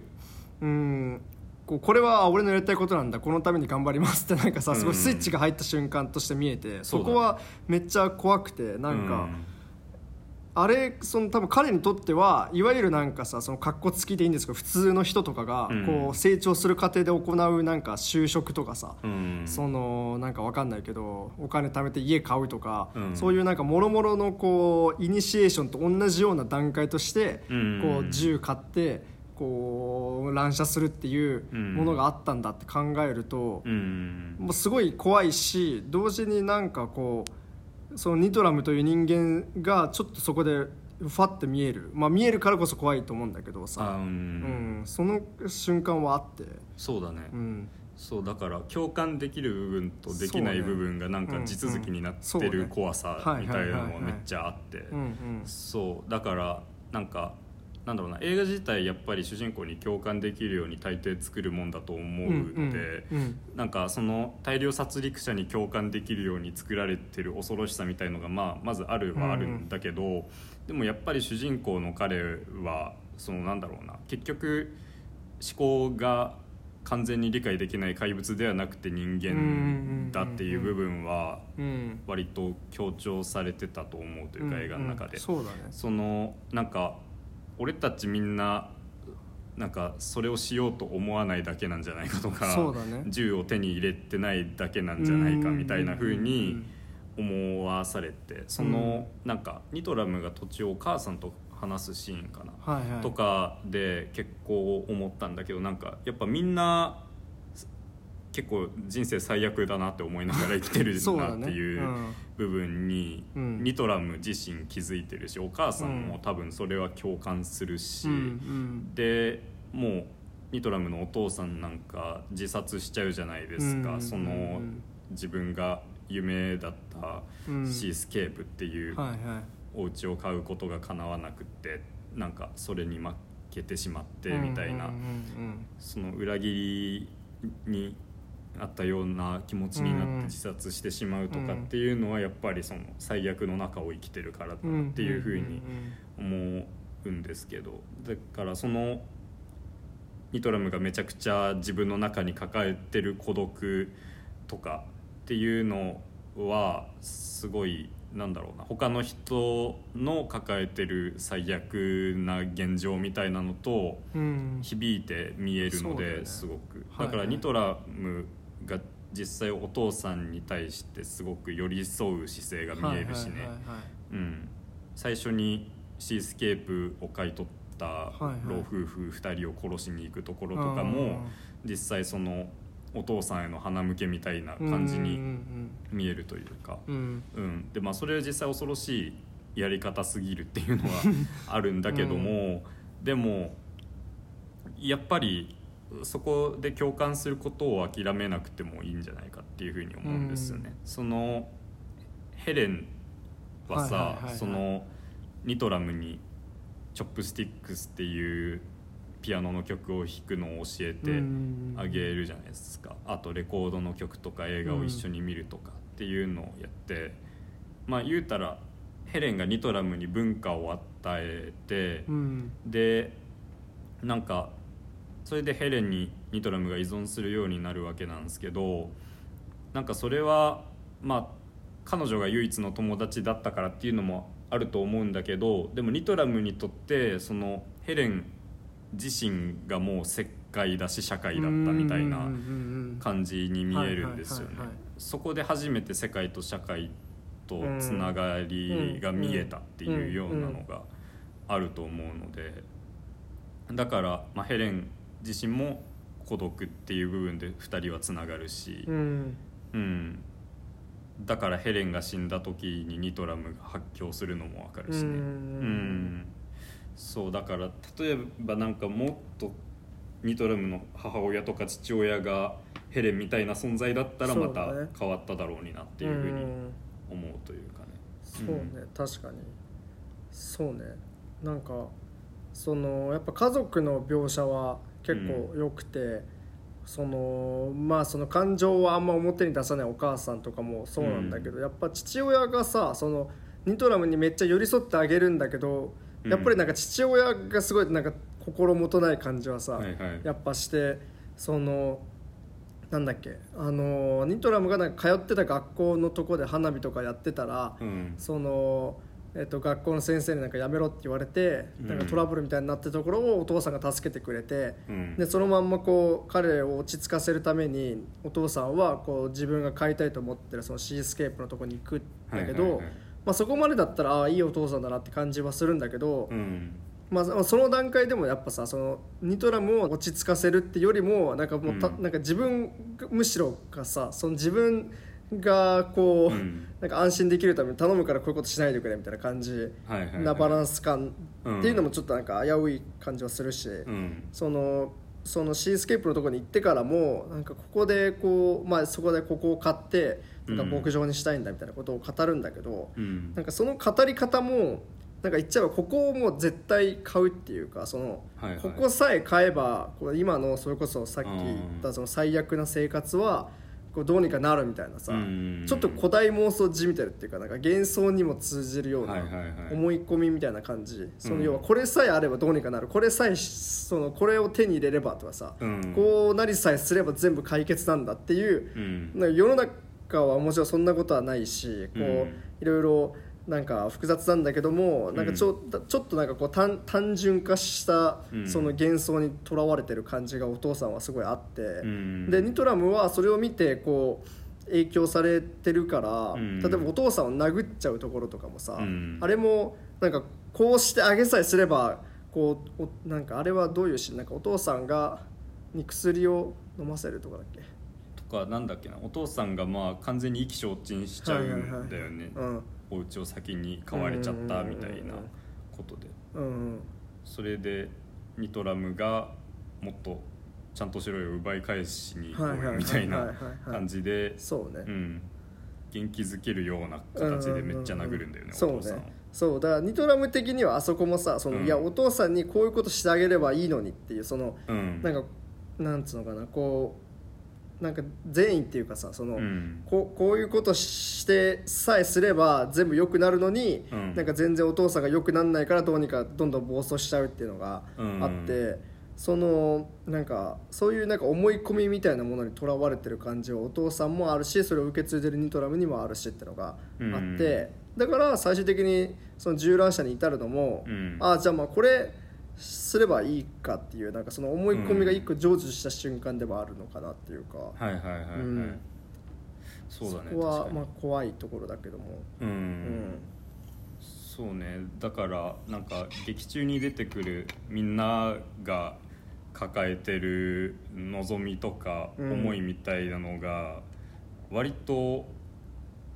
うんこうこれは俺のやりたいことなんだこのために頑張りますってなんかさすごいスイッチが入った瞬間として見えて、そこはめっちゃ怖くてなんか。うん。あれその多分彼にとってはいわゆるなんかさその格好つきでいいんですけど普通の人とかがうん。こう成長する過程で行うなんか就職とかさ、うん。そのなんかわかんないけどお金貯めて家買うとか、うん。そういうなんかもろもろのこうイニシエーションと同じような段階として、うん。こう銃買ってこう乱射するっていうものがあったんだって考えると、うん。もうすごい怖いし同時になんかこうそのニトラムという人間がちょっとそこでファって見える、まあ、見えるからこそ怖いと思うんだけどあさ、ううん。ん、その瞬間はあって、そうだね、うん、そうだから共感できる部分とできない部分がなんか地続きになってる怖さみたいなのもめっちゃあって。そうだからなんかなんだろうな映画自体やっぱり主人公に共感できるように大抵作るもんだと思うので、うんうんなんかその大量殺戮者に共感できるように作られてる恐ろしさみたいのが、まあ、まずあるはあるんだけど、でもやっぱり主人公の彼はそのなんだろうな結局思考が完全に理解できない怪物ではなくて人間だっていう部分はうん割と強調されてたと思うというか映画の中で。そのなんか俺たちみんななんかそれをしようと思わないだけなんじゃないかとかね。銃を手に入れてないだけなんじゃないかみたいな風に思わされてそのなんかニトラムが土地をお母さんと話すシーンかな、はいはい。とかで結構思ったんだけどなんかやっぱみんな結構人生最悪だなって思いながら生きてるなっていううん。部分にうんニトラム自身気づいてるしお母さんも多分それは共感するし、でもうニトラムのお父さんなんか自殺しちゃうじゃないですか、うんその自分が夢だったうんシースケープっていうお家を買うことが叶わなくってなんかそれに負けてしまってみたいな、その裏切りにあったような気持ちになって自殺してしまうとかっていうのはやっぱりその最悪の中を生きてるからだうんなっていうふうに思うんですけどだからそのニトラムがめちゃくちゃ自分の中に抱えてる孤独とかっていうのはすごいなん。だろうな他の人の抱えてる最悪な現状みたいなのとうん。響いて見えるのですごくはいだからニトラムが実際お父さんに対してすごく寄り添う姿勢が見えるしね。最初にシースケープを買い取った老夫婦2人を殺しに行くところとかも実際そのお父さんへの鼻向けみたいな感じうんに見えるというか。うんうん。うん、でまあそれは実際恐ろしいやり方すぎるっていうのはあるんだけども、でもやっぱりそこで共感することを諦めなくてもいいんじゃないかっていうふうに思うんですよね。うん。そのヘレンはさ、はいはいはいはい。そのニトラムに「チョップスティックス」っていうピアノの曲を弾くのを教えてあげるじゃないですか。あとレコードの曲とか映画を一緒に見るとかっていうのをやってまあ言うたらヘレンがニトラムに文化を与えて、うん。でなんかそれでヘレンにニトラムが依存するようになるわけなんですけどなんかそれはまあ彼女が唯一の友達だったからっていうのもあると思うんだけどでもニトラムにとってそのヘレン自身がもう石灰だし社会だったみたいな感じに見えるんですよね。そこで初めて世界と社会とつながりが見えたっていうようなのがあると思うのでだから、まあ、ヘレン自身も孤独っていう部分で2人はつながるしう、ん。うん、だからヘレンが死んだ時にニトラムが発狂するのも分かるしね。うん。うん。そうだから例えばなんかもっとニトラムの母親とか父親がヘレンみたいな存在だったらまた変わっただろうになっていうふうにん。思うというかね。そうね、確かに。そうね。なんかそのやっぱ家族の描写は結構良くて、そのまあその感情はあんま表に出さないお母さんとかもそうなんだけど、やっぱ父親がさそのニトラムにめっちゃ寄り添ってあげるんだけどうん。やっぱりなんか父親がすごいなんか心もとない感じはさ、はいはい。やっぱしてそのなんだっけあのニトラムがなんか通ってた学校のとこで花火とかやってたら、うん。その、えっと、学校の先生になんかやめろって言われて、うん。なんかトラブルみたいになってるところをお父さんが助けてくれて、うん。でそのまんまこう彼を落ち着かせるためにお父さんはこう自分が買いたいと思ってるそのシースケープのとこに行くんだけど、まあ、そこまでだったらああいいお父さんだなって感じはするんだけど、うん。まあ、その段階でもやっぱさそのニトラムを落ち着かせるってよりもなんかもうた、うん。なんか自分がむしろがさその自分がこう、うん。なんか安心できるために頼むからこういうことしないでくれみたいな感じなバランス感うんっていうのもちょっとなんか危うい感じはするし、うん。そのそのシースケープのところに行ってからもなんかここでこう、まあ、そこでここを買ってなんか牧場にしたいんだみたいなことを語るんだけど、うん。なんかその語り方もなんか言っちゃえばここをもう絶対買うっていうかその、ここさえ買えばこう今のそれこそさっき言ったその最悪な生活はこうどうにかなるみたいなさ、うんちょっと古代妄想じみてるっていうかなんか幻想にも通じるような思い込みみたいな感じ、そのうん。要はこれさえあればどうにかなる。これさえそのこれを手に入れればとかさ、うん。こうなりさえすれば全部解決なんだっていう世の中はもちろんそんなことはないしこう、うん。いろいろなんか複雑なんだけどもなんかちょ,、ちょっとなんかこう単単純化したうん。その幻想にとらわれてる感じがお父さんはすごいあって、ん。でニトラムはそれを見てこう影響されてるから、うん。例えばお父さんを殴っちゃうところとかもさ、うん。あれもなんかこうしてあげさえすればこうおなんかあれはどういうシーンなんかお父さんがに薬を飲ませるとかだっけ？とかなんだっけなお父さんがまあ完全に意気消沈しちゃうんだよね。うんお家を先に買われちゃったみたいなことで。うんそれでニトラムがもっとちゃんとしろよ奪い返しに行こうよみたいな感じでそうね。うん。元気づけるような形でめっちゃ殴るんだよねおそう父さん。そうだからニトラム的にはあそこもさその、うん。いやお父さんにこういうことしてあげればいいのにっていうそのうん。なんかなんつうのかなこうなんか善意っていうかさその、うん。こうこういうことしてさえすれば全部良くなるのに、うん。なんか全然お父さんが良くなんないからどうにかどんどん暴走しちゃうっていうのがあって、そのなんかそういうなんか思い込みみたいなものにとらわれてる感じはお父さんもあるしそれを受け継いでるニトラムにもあるしっていうのがあって、だから最終的にその銃乱射に至るのも、うん。ああじゃあまあこれすればいいかっていうなんかその思い込みが一個成就した瞬間ではあるのかなっていうか。はいはいはいはい、うん。そうだねそこはまあ怖いところだけども、うん。うん。そうね。だからなんか劇中に出てくるみんなが抱えてる望みとかうん。思いみたいなのが割と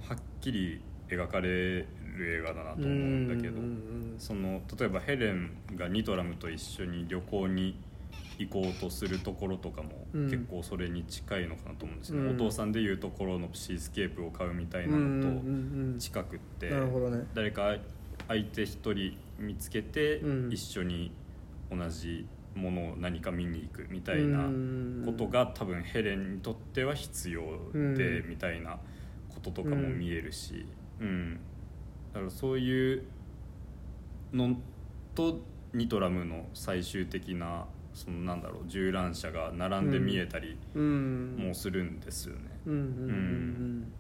はっきり描かれる映画だなと思うんだけど、うんその例えばヘレンがニトラムと一緒に旅行に行こうとするところとかもうん。結構それに近いのかなと思うんですよね、うん。お父さんでいうところのシースケープを買うみたいうんうなんのうん。と近くって、誰か相手一人見つけてうん。一緒に同じものを何か見に行くみたいなうん。ことが多分ヘレンにとっては必要でうん。みたいなこととかも見えるし、うんだからそういうのとニトラムの最終的なそのなんだろう銃乱射が並んで見えたりうん。もするんですよね。うんうんうん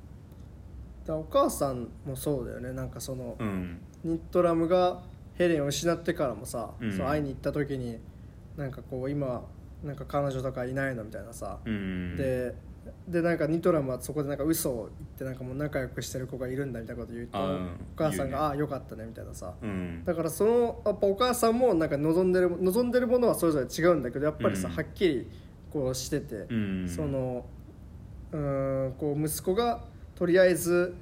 お母さんもそうだよね。なんかその、うん。ニットラムがヘレンを失ってからもさ、うん。そう会いに行った時になんかこう今なんか彼女とかいないのみたいなさ、うん、ででなんかニトラムはそこでなんか嘘を言ってなんかもう仲良くしてる子がいるんだみたいなこと言うとお母さんが「ああよかったね」みたいなさ。うん。だからそのやっぱお母さんもなんか望んでる望んでるものはそれぞれ違うんだけどやっぱりさ、うん。はっきりこうしてて、うん。そのうーんこう息子がとりあえず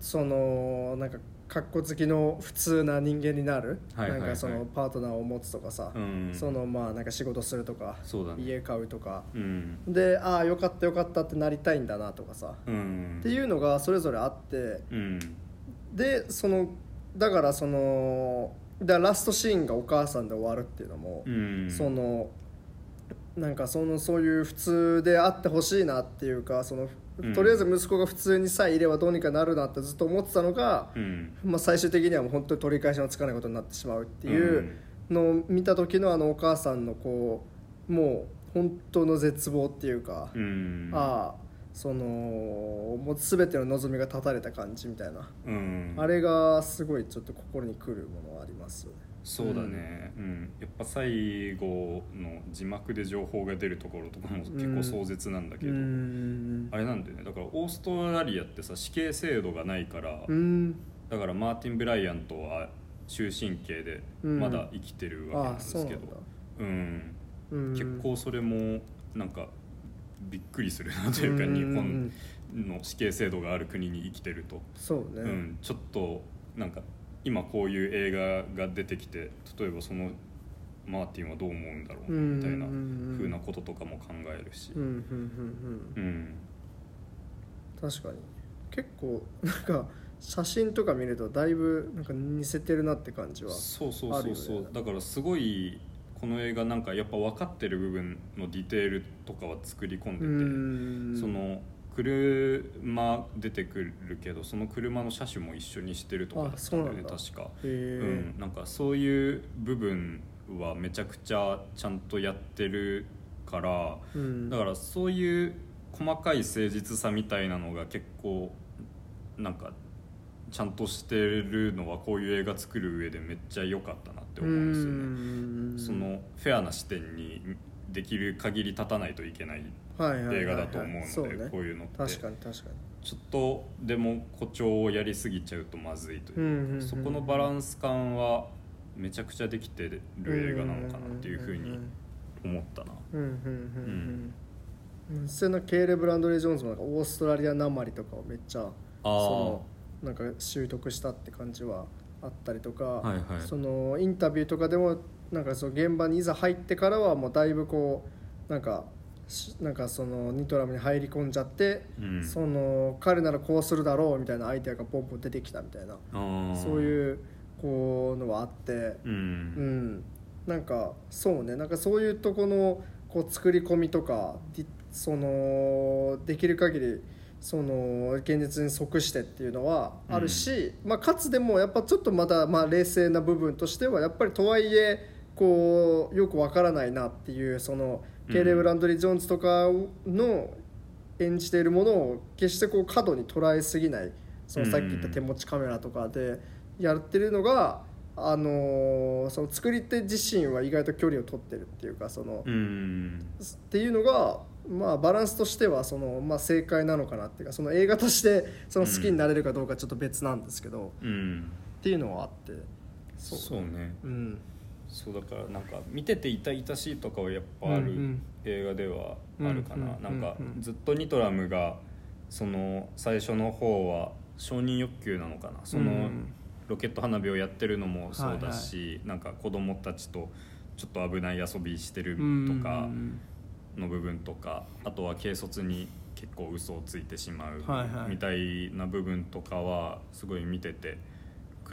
そのなんか格好好きの普通な人間になる、はいはいはい。なんかそのパートナーを持つとかさ、うん。そのまあなんか仕事するとか、ね。家買うとか。うん。でああよかったよかったってなりたいんだなとかさ、うん。っていうのがそれぞれあって。うん。でそのだからそのだラストシーンがお母さんで終わるっていうのも、うん。そのなんかそのそういう普通であってほしいなっていうかそのうん。とりあえず息子が普通にさえいればどうにかなるなってずっと思ってたのが、うん。まあ、最終的にはもう本当に取り返しのつかないことになってしまうっていうのを見た時のあのお母さんのこうもう本当の絶望っていうか、うん。ああそのもう全ての望みが断たれた感じみたいな、うん。あれがすごいちょっと心にくるものはありますよね。そうだね、うん。やっぱ最後の字幕で情報が出るところとかも結構壮絶なんだけうど、ん。あれなんだよね。だからオーストラリアってさ死刑制度がないから、うん。だからマーティン・ブライアントは終身刑でうん。まだ生きてるわけなんですけどそうなん。結構それもなんかびっくりするなというか、うん。日本の死刑制度がある国に生きてると、そうね、うん、ちょっとなんか今こういう映画が出てきて例えばそのマーティンはどう思うんだろううんみたいなうんうなこととかも考えるし。確かに。結構なんか写真とか見るとだいぶなんか似せてるなって感じはそうそうそうそう、だからすごいこの映画なんかやっぱ分かってる部分のディテールとかは作り込んでて、うん。その車出てくるけどその車の車種も一緒にしてるとかだったんだよね確か、へうえん、なんかそういう部分はめちゃくちゃちゃんとやってるからうん。だからそういう細かい誠実さみたいなのが結構なんかちゃんとしてるのはこういう映画作る上でめっちゃ良かったなって思うんですよね。そのフェアな視点にできる限り立たないといけない映画だと思うので、こういうのって。確かに確かちょっとでも誇張をやりすぎちゃうとまずいというそこのバランス感はめちゃくちゃできてる映画なのかなっていうふうに思ったな。にうんうんうんうん。うん。それのケーレ・ブランドリー・ジョーンズもオーストラリアなまりとかをめっちゃそのなんか習得したって感じはあったりとか、はいはい。そのインタビューとかでもなんかその現場にいざ入ってからはもうだいぶこうなんかしなんかそのニトラムに入り込んじゃって、うん。その彼ならこうするだろうみたいなアイデアがポンポン出てきたみたいなそうういうこうのはあって、ううん。ん、なんかそうね。なんかそういうとこのこう作り込みとかでそのできる限りその現実に即してっていうのはあるし、まあ、かつでもやっぱちょっとまだまあ冷静な部分としてはやっぱりとはいえこうよくわからないなっていうそのケイレブ・ランドリー・ジョーンズとかの演じているものを決してこう過度に捉えすぎないそのさっき言った手持ちカメラとかでやってるのが、あのーその作り手自身は意外と距離を取ってるっていうかその、うんっていうのが、まあ、バランスとしてはその、まあ、正解なのかなっていうかその映画としてその好きになれるかどうかちょっと別なんですけど、うん。っていうのはあってそう。そうね。うんそうだからなんか見てて痛々しいとかはやっぱある映画ではあるかな、なんかずっとニトラムがその最初の方は承認欲求なのかな。そのうん。ロケット花火をやってるのもそうだし、なんか子供たちとちょっと危ない遊びしてるとかうんの部分とかあとは軽率に結構嘘をついてしまうみたいな部分とかはすごい見てて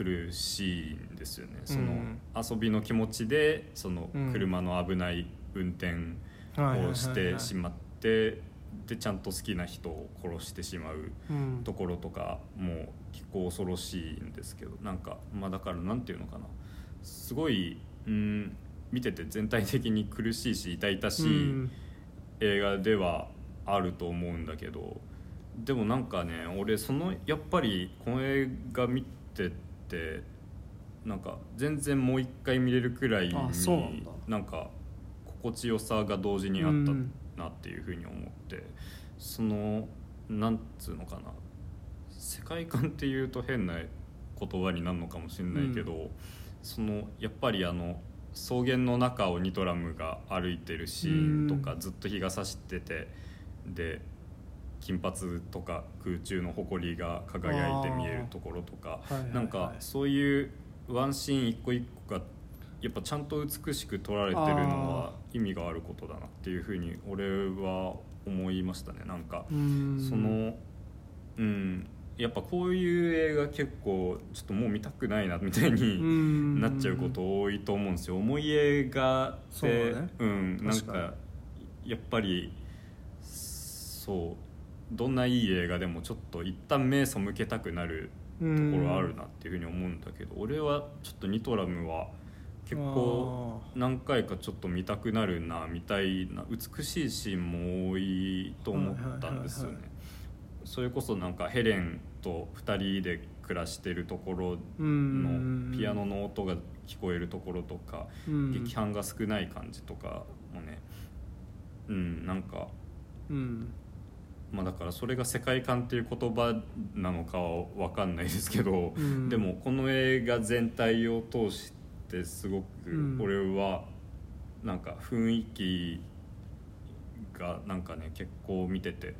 苦しいんですよね。そのうん遊びの気持ちでそのうん。車の危ない運転をしてしまってでちゃんと好きな人を殺してしまううん。ところとかも結構恐ろしいんですけどなんかまあだからなんていうのかな。すごいうん見てて全体的に苦しいし痛々しい、うん。映画ではあると思うんだけどでもなんかね俺そのやっぱりこの映画見ててなんか全然もう一回見れるくらいにあそうなんだ。なんか心地よさが同時にあったうんなっていうふうに思ってそのなんつうのかな。世界観っていうと変な言葉になるのかもしれないけど、そのやっぱりあの草原の中をニトラムが歩いてるシーンとか、うん。ずっと日が差しててで金髪とか空中の埃が輝いて見えるところとかはいはいはい。なんかそういうワンシーン一個一個がやっぱちゃんと美しく撮られてるのは意味があることだなっていうふうに俺は思いましたね。なんかうん。そのうん。やっぱこういう映画結構ちょっともう見たくないなみたいにん。なっちゃうこと多いと思うんですよ。重い映画ってだね。うん。なんかやっぱりそうどんないい映画でもちょっと一旦目背けたくなるところあるなっていうふうに思うんだけど俺はちょっとニトラムは結構何回かちょっと見たくなるなみたいな美しいシーンも多いと思ったんですよね。それこそなんかヘレンと2人で暮らしてるところうん。のピアノの音が聞こえるところとかうん。劇伴が少ない感じとかもねうんなんかうんまあだからそれが世界観っていう言葉なのかは分かんないですけど、うん。でもこの映画全体を通してすごくうん。俺はなんか雰囲気がなんかね結構見てて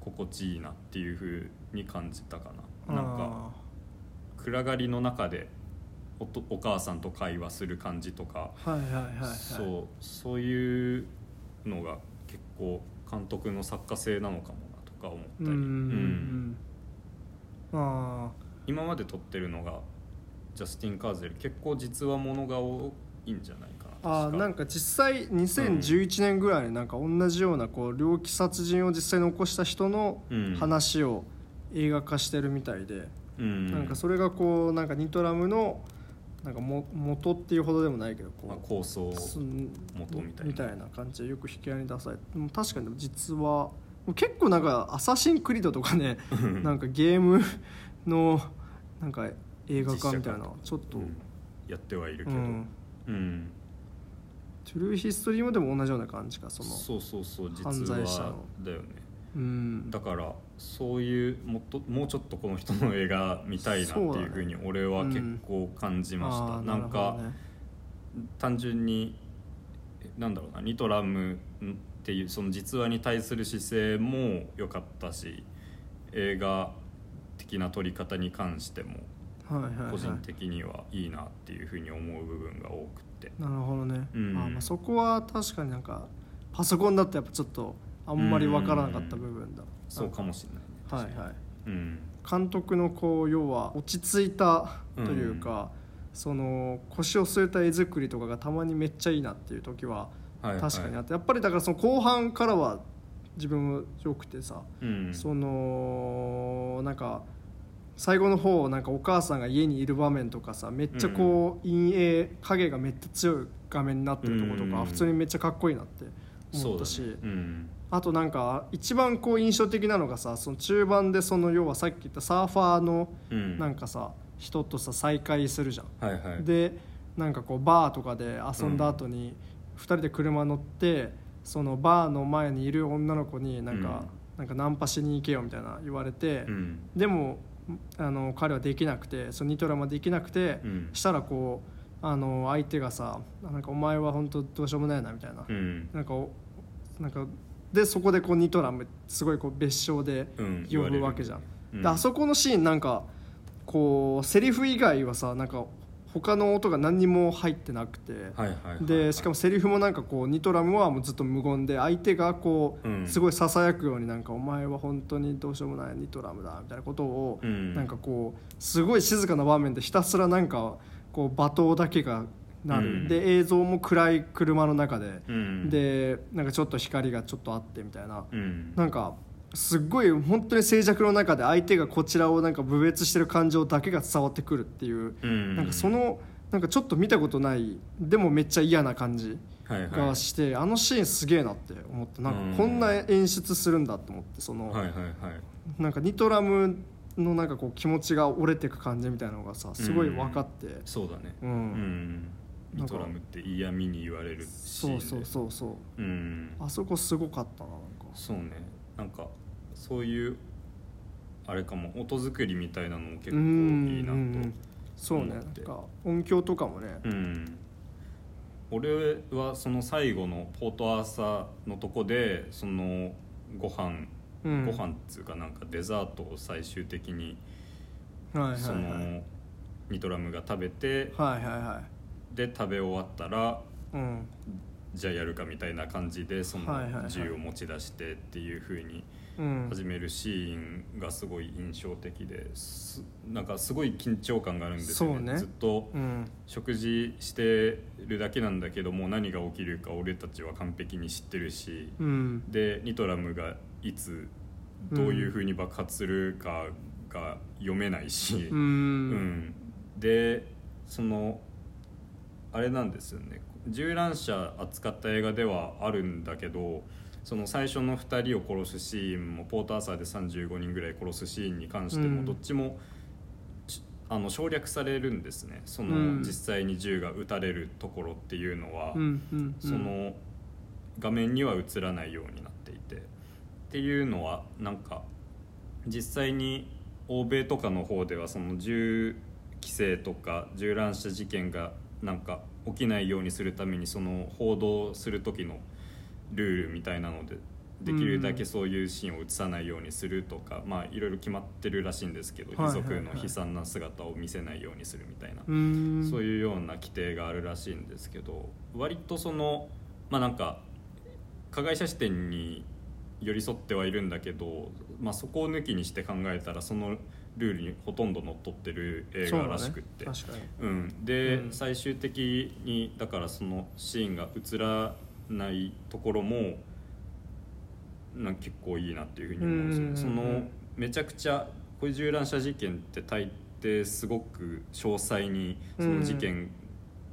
心地いいなっていう風に感じたかな。なんか暗がりの中でおとお母さんと会話する感じとか、あーはいはいはいはい。そうそういうのが結構監督の作家性なのかもか思ったり、うんあ今まで撮ってるのがジャスティン・カーゼル結構実話ものが多いんじゃないかなあなんか実際2011年ぐらいになんか同じようなこう猟奇殺人を実際に起こした人のうん。話を映画化してるみたいで、うん。なんかそれがこうなんかニトラムのなんかも元っていうほどでもないけどまあこ構想元みたいな。みたいな感じでよく引き合いに出されて確かに実は結構なんか「アサシン・クリド」とかねなんかゲームのなんか映画化みたいなちょっと、うん。やってはいるけど、うん。うん。トゥルーヒストリーもでも同じような感じかその。そうそうそう実犯罪者話の。だよね。うん。だからそういうもっともうちょっとこの人の映画見たいなっていうふうに俺は結構感じました、あーなんるほか単純にえなんだろうなニトラムっていうその実話に対する姿勢も良かったし映画的な撮り方に関しても個人的にはいいなっていうふうに思う部分が多くって。なるほどね、うん。あまあそこは確かになんかパソコンだとやっぱちょっとあんまり分からなかった部分だ。そうかもしれないね。はいはい。うん。監督のこう要は落ち着いたというか、その腰を据えた絵作りとかがたまにめっちゃいいなっていう時は確かに。あって、やっぱりだからその後半からは自分もよくてさ、うん。そのなんか最後の方なんかお母さんが家にいる場面とかさめっちゃこう陰影影がめっちゃ強い画面になってるとことか、うん。普通にめっちゃかっこいいなって思ったし、ね。うん。あとなんか一番こう印象的なのがさその中盤でその要はさっき言ったサーファーのうん。なんかさ人とさ再会するじゃん。はいはい。でなんかこうバーとかで遊んだ後に2人で車乗ってそのバーの前にいる女の子になんか、なんかナンパしに行けよみたいな言われて、うん。でもあの彼はできなくてそのニトラもできなくて、うん。したらこうあの相手がさなんかお前は本当どうしようもないなみたいな、うん。なんかおなんかでそこでこうニトラムすごいこう別称でうん。呼ぶわけじゃん、うんであそこのシーンなんかこうセリフ以外はさなんか他の音が何にも入ってなくて、でしかもセリフもなんかこうニトラムはもうずっと無言で相手がこう、うん。すごいささやくようになんか「お前は本当にどうしようもないニトラムだ」みたいなことを、うん。なんかこうすごい静かな場面でひたすらなんかこう罵倒だけがなる、うん。で映像も暗い車の中で、うん。でなんかちょっと光がちょっとあってみたいな、うん。なんかすっごい本当に静寂の中で相手がこちらをなんか侮蔑してる感情だけが伝わってくるっていう、うん。なんかそのなんかちょっと見たことないでもめっちゃ嫌な感じはいはい。がして、あのシーンすげえなって思ってなんうん。かこんな演出するんだと思ってその、はいはいはい。なんかニトラムのなんかこう気持ちが折れていく感じみたいなのがさすごい分かって、そうだね。うん。うん。ニトラムって嫌味に言われるシーンで。そうそうそうそう。うん。あそこすごかったななんか。そうね。なんかそういうあれかも音作りみたいなのも結構いうんいなとうんうんそうね。思って。なんか音響とかもね。うん。俺はその最後のポートアーサーのとこでそのご飯、うん。ご飯っつうかなんかデザートを最終的にはいはいはい。そのニトラムが食べてはいはいはで食べ終わったらいうん。じゃあやるかみたいな感じでその銃を持ち出してっていう風にうん始めるシーンがすごい印象的です。なんかすごい緊張感があるんですよそうね。ずっとうん。食事してるだけなんだけども何が起きるか俺たちは完璧に知ってるしうん。でニトラムがいつどういう風に爆発するかが読めないし、ううんん。でそのあれなんですよね。銃乱射扱った映画ではあるんだけどその最初の2人を殺すシーンもポートアーサーで35人ぐらい殺すシーンに関してうん。もどっちも、しあの省略されるんですね。その、うん。実際に銃が撃たれるところっていうのは、うんうんうん。その画面には映らないようになっていて。っていうのはなんか実際に欧米とかの方ではその銃規制とか銃乱射事件がなんか起きないようにするためにその報道する時のルールみたいなのでできるだけそういうシーンを映さないようにするとか、まあいろいろ決まってるらしいんですけど遺はいはいはい。族の悲惨な姿を見せないようにするみたいな。そういうような規定があるらしいんですけど割とそのまあなんか加害者視点に寄り添ってはいるんだけど、まあ、そこを抜きにして考えたらそのルールにほとんど乗っ取ってる映画らしくって。そうだね。うん、で、うん。最終的にだからそのシーンが映らないところもな結構いいなっていうふうに思うんですよね。そのめちゃくちゃこういう銃乱射事件って大抵すごく詳細にその事件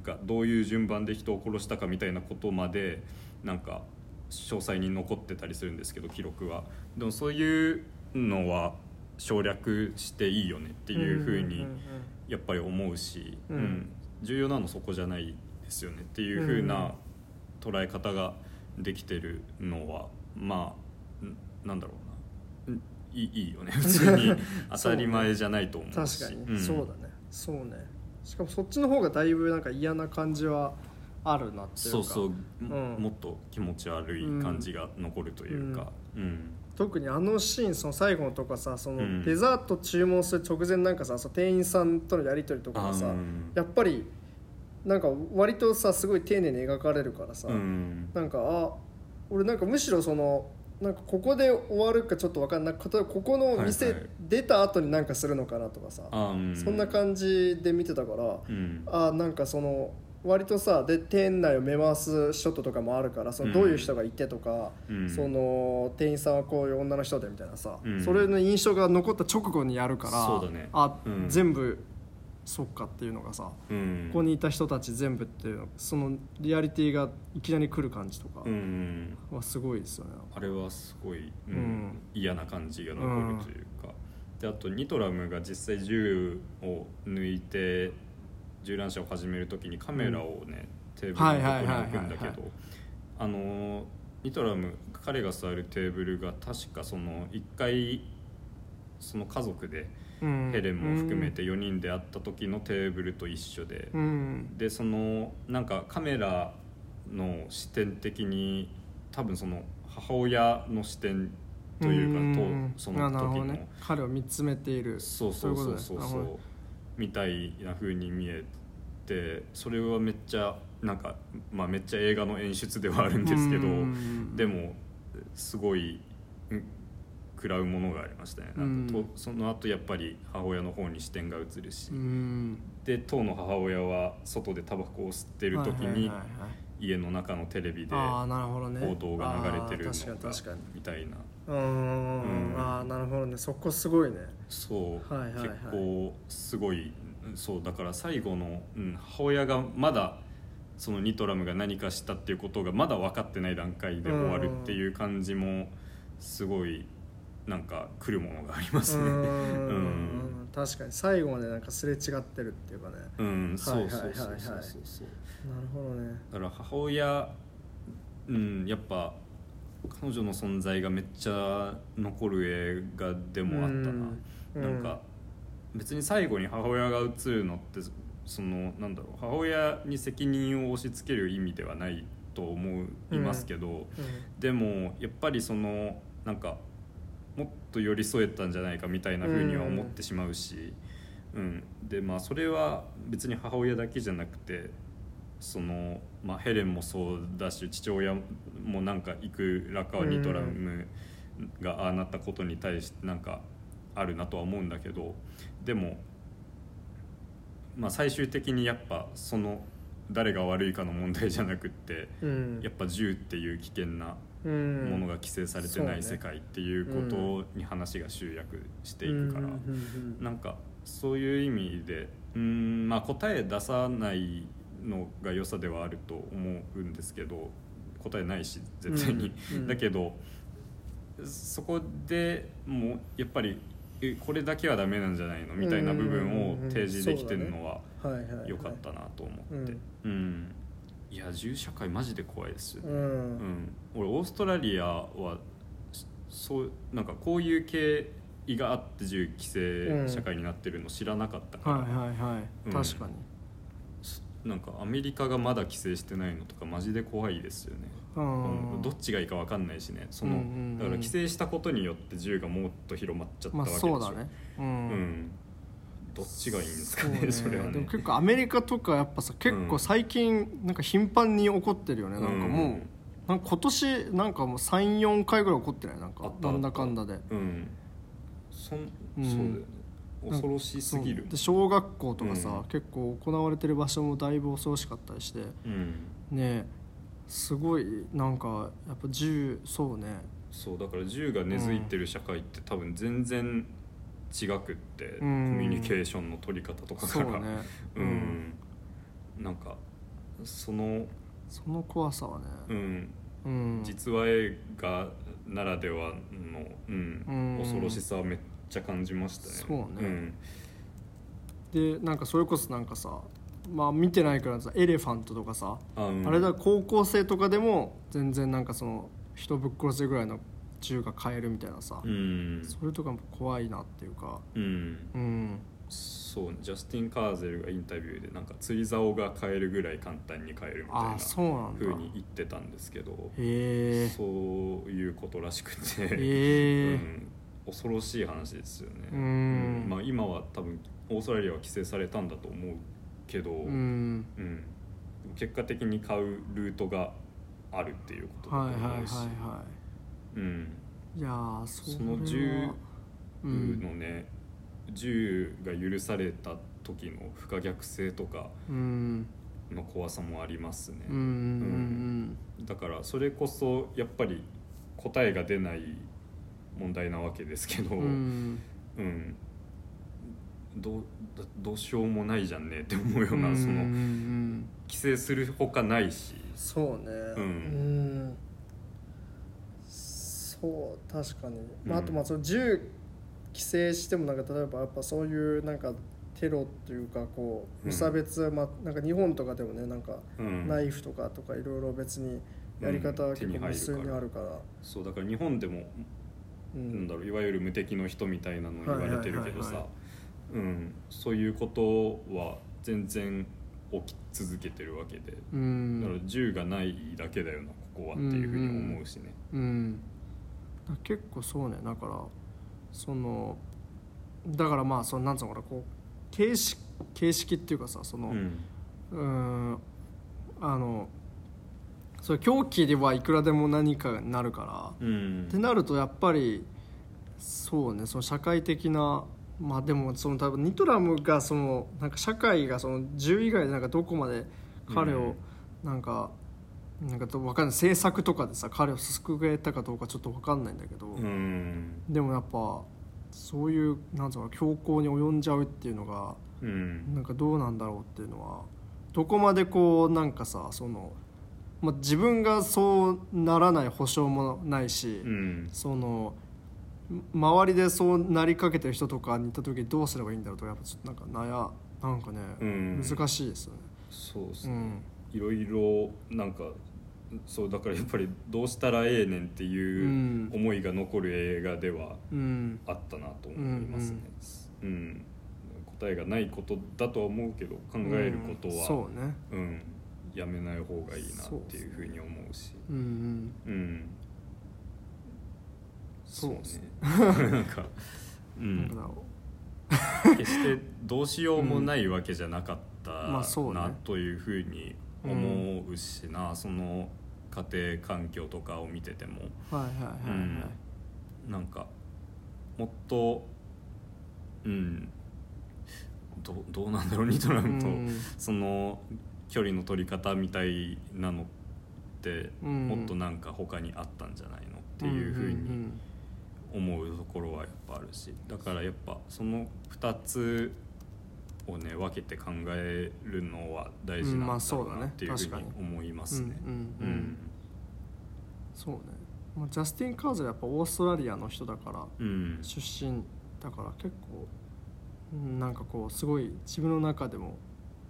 がどういう順番で人を殺したかみたいなことまでなんか詳細に残ってたりするんですけど記録は。でもそういうのは省略していいよねっていうふうに、やっぱり思うし、うん。うん。重要なのそこじゃないですよねっていう風な捉え方ができてるのはまあんなんだろうな。うんいいいいよね。普通に当たり前じゃないと思うし。確かに、ん。そうだね。そうね。しかもそっちの方がだいぶなんか嫌な感じはあるなっていうか。そうそう、ん。もっと気持ち悪い感じが残るというか、うん。特にあのシーンその最後のとかさそうん。のデザート注文する直前なんかさその店員さんとのやり取りとかがさ、うん。やっぱりなんか割とさすごい丁寧に描かれるからさ、うん。なんかあ俺なんかむしろそのなんかここで終わるかちょっと分かんない例えばここの店はいはい。出た後になんかするのかなとかさ、あうん。そんな感じで見てたから、うん。あなんかその割とさで店内を目回すショットとかもあるからそのどういう人がいてとか、うん。その店員さんはこういう女の人でみたいなさ、うん。それの印象が残った直後にやるからね。あ、うん。全部そっかっていうのがさ、うん。ここにいた人たち全部っていうのそのリアリティがいきなり来る感じとかうんはすごいですよね。あれはすごい、うんうん。嫌な感じが残るというか、であとニトラムが実際銃を抜いて銃乱射を始める時にカメラをね、テーブルのところに置くんだけどあのニトラム彼が座るテーブルが確かその1回その家族でうんヘレンも含めて4人で会った時のテーブルと一緒で、うん。でそのなんかカメラの視点的に多分その母親の視点というかん。とその時の、どね。彼を見つめている。そうそうそうそう。そうみたいな風に見えてそれはめっちゃなんかまあめっちゃ映画の演出ではあるんですけどうん。でもすごいうん食らうものがありましたね。なん。かとその後やっぱり母親の方に視点が移るし、うん。で当の母親は外でタバコを吸ってる時に家の中のテレビで報道が流れてるのみたいな。うん。ああなるほどね。そこすごいね。そう、はいはいはい。結構すごい。そうだから最後の、うん、母親がまだそのニトラムが何かしたっていうことがまだ分かってない段階で終わるっていう感じもすごいなんか来るものがありますね。うん。ん。確かに最後までなんかすれ違ってるっていうかね。うん、そうそうそうそうそうそう。なるほどね。だから母親うんやっぱ彼女の存在がめっちゃ残る映画でもあったな、うん。なんか別に最後に母親が映るのってそのなんだろう母親に責任を押し付ける意味ではないと思いますけど、うん。でもやっぱりそのなんかもっと寄り添えたんじゃないかみたいな風には思ってしまうし、うん。でまあそれは別に母親だけじゃなくてその、まあ、ヘレンもそうだし父親もなんかいくらかはニトラムがああなったことに対してなんかあるなとは思うんだけどでも、まあ、最終的にやっぱその誰が悪いかの問題じゃなくってうん。やっぱ銃っていう危険なうんものが規制されてない世界っていうことに話が集約していくから。なんかそういう意味でうんまあ答え出さないのが良さではあると思うんですけど答えないし絶対に、うんうん。だけどそこでもうやっぱりえこれだけはダメなんじゃないの？みたいな部分を提示できてるのは良かったなと思って、うんいや銃社会マジで怖いですよね。ううん。ん、俺オーストラリアはそそうなんかこういう経緯があって銃規制社会になってるの知らなかったから、はいはいはい、うん。確かに。なんかアメリカがまだ規制してないのとかマジで怖いですよね、うん。どっちがいいか分かんないしね。その、うんうんうん。だから規制したことによって銃がもっと広まっちゃったまあわけでしょ、そうだね。う、うんんどっちがいいんですかそうね。それはね。でも結構アメリカとかやっぱさ結構最近なんか頻繁に起こってるよね、なんかもうなんか今年なんかもう34回ぐらい起こってない？なんかなんだかんだで。うん。そん、うん。そうだよね。恐ろしすぎる。で小学校とかさ、うん。結構行われてる場所もだいぶ恐ろしかったりしてうん。ねすごいなんかやっぱ銃そうね。そうだから銃が根付いてる社会って多分全然違くって、うん。コミュニケーションの取り方とかから。そうね。うん、なんかその、その怖さはね。うん、うん。実話映画ならではの、うん。うん。恐ろしさはめっちゃ感じましたね。そうね。ん。でなんかそれこそなんかさまあ見てないからさエレファントとかさ、あれだ高校生とかでも全然なんかその人ぶっ殺せぐらいの銃が買えるみたいなさ、うん、それとかも怖いなっていうか。うん、うん。そうジャスティン・カーゼルがインタビューでなんか釣り竿が買えるぐらい簡単に買えるみたいあなあそうに言ってたんですけどそういうことらしくて、うん、恐ろしい話ですよね、うん。まあ、今は多分オーストラリアは規制されたんだと思うけど、ううん。ん結果的に買うルートがあるっていうことだはいはいはいと思うん、いいやーそれは。その銃うん。のね、銃が許された時の不可逆性とかうん。の怖さもありますね、うんうんだからそれこそやっぱり答えが出ない問題なわけですけど、うん。うん。うん、どうだどうしようもないじゃんねって思うような、そのうんうんうん規制するほかないし、そうね。うん。んそう確かに、まあ、あうん。とまあその銃規制してもなんか例えばやっぱそういうなんかテロっていうかこううん無差別、まあなんか日本とかでもねなんかうん、ナイフとかとかいろいろ別にやり方は結構無数にあるから、そうだから日本でも、うん。なんだろういわゆる無敵の人みたいなの言われてるけどさ。うん。そういうことは全然起き続けてるわけで、うだからん銃がないだけだよなここはっていうふうに思うしね。うん結構そうね。だからそのだからまあそのなんつうのかなこう形式形式っていうかさその、うん。あのそれ狂気ではいくらでも何かになるから、うん。ってなるとやっぱりそうねその社会的なまあでもその多分ニトラムがそのなんか社会がその銃以外でなんかどこまで彼をなんか、なんかわかんない。政策とかでさ彼を救えたかどうかちょっとわかんないんだけど、うん。でもやっぱそういうなんつうの強行に及んじゃうっていうのがうん。なんかどうなんだろうっていうのはどこまでこうなんかさその、まあ、自分がそうならない保証もないし、うん。その周りでそうなりかけてる人とかにいた時どうすればいいんだろうとかやっぱちょっとなんか悩なんかね、うん。難しいですよね。そうですね、うん。いろいろなんかそうだからやっぱりどうしたらええねんっていううん。思いが残る映画ではうん。あったなと思いますね、うん。答えがないことだとは思うけど考えることは、うん。そうね。うん。やめない方がいいなっていうふうに思うし。うんうん。うん。そうね。なんかうなん決してどうしようもないわけじゃなかったなというふうに思うしな、その家庭環境とかを見てても、うはいはいはいはい、うんなんかもっとうんどうどうなんだろうニトラムと、うん。その距離の取り方みたいなのって、うん。もっとなんか他にあったんじゃないのっていうふうに思うところはやっぱあるし。だからやっぱその2つをね分けて考えるのは大事なんだろうなっていうふうに思いますね。そうね、まあ、ジャスティン・カーズはやっぱオーストラリアの人だからうん。出身だから結構うんなんかこうすごい自分の中でも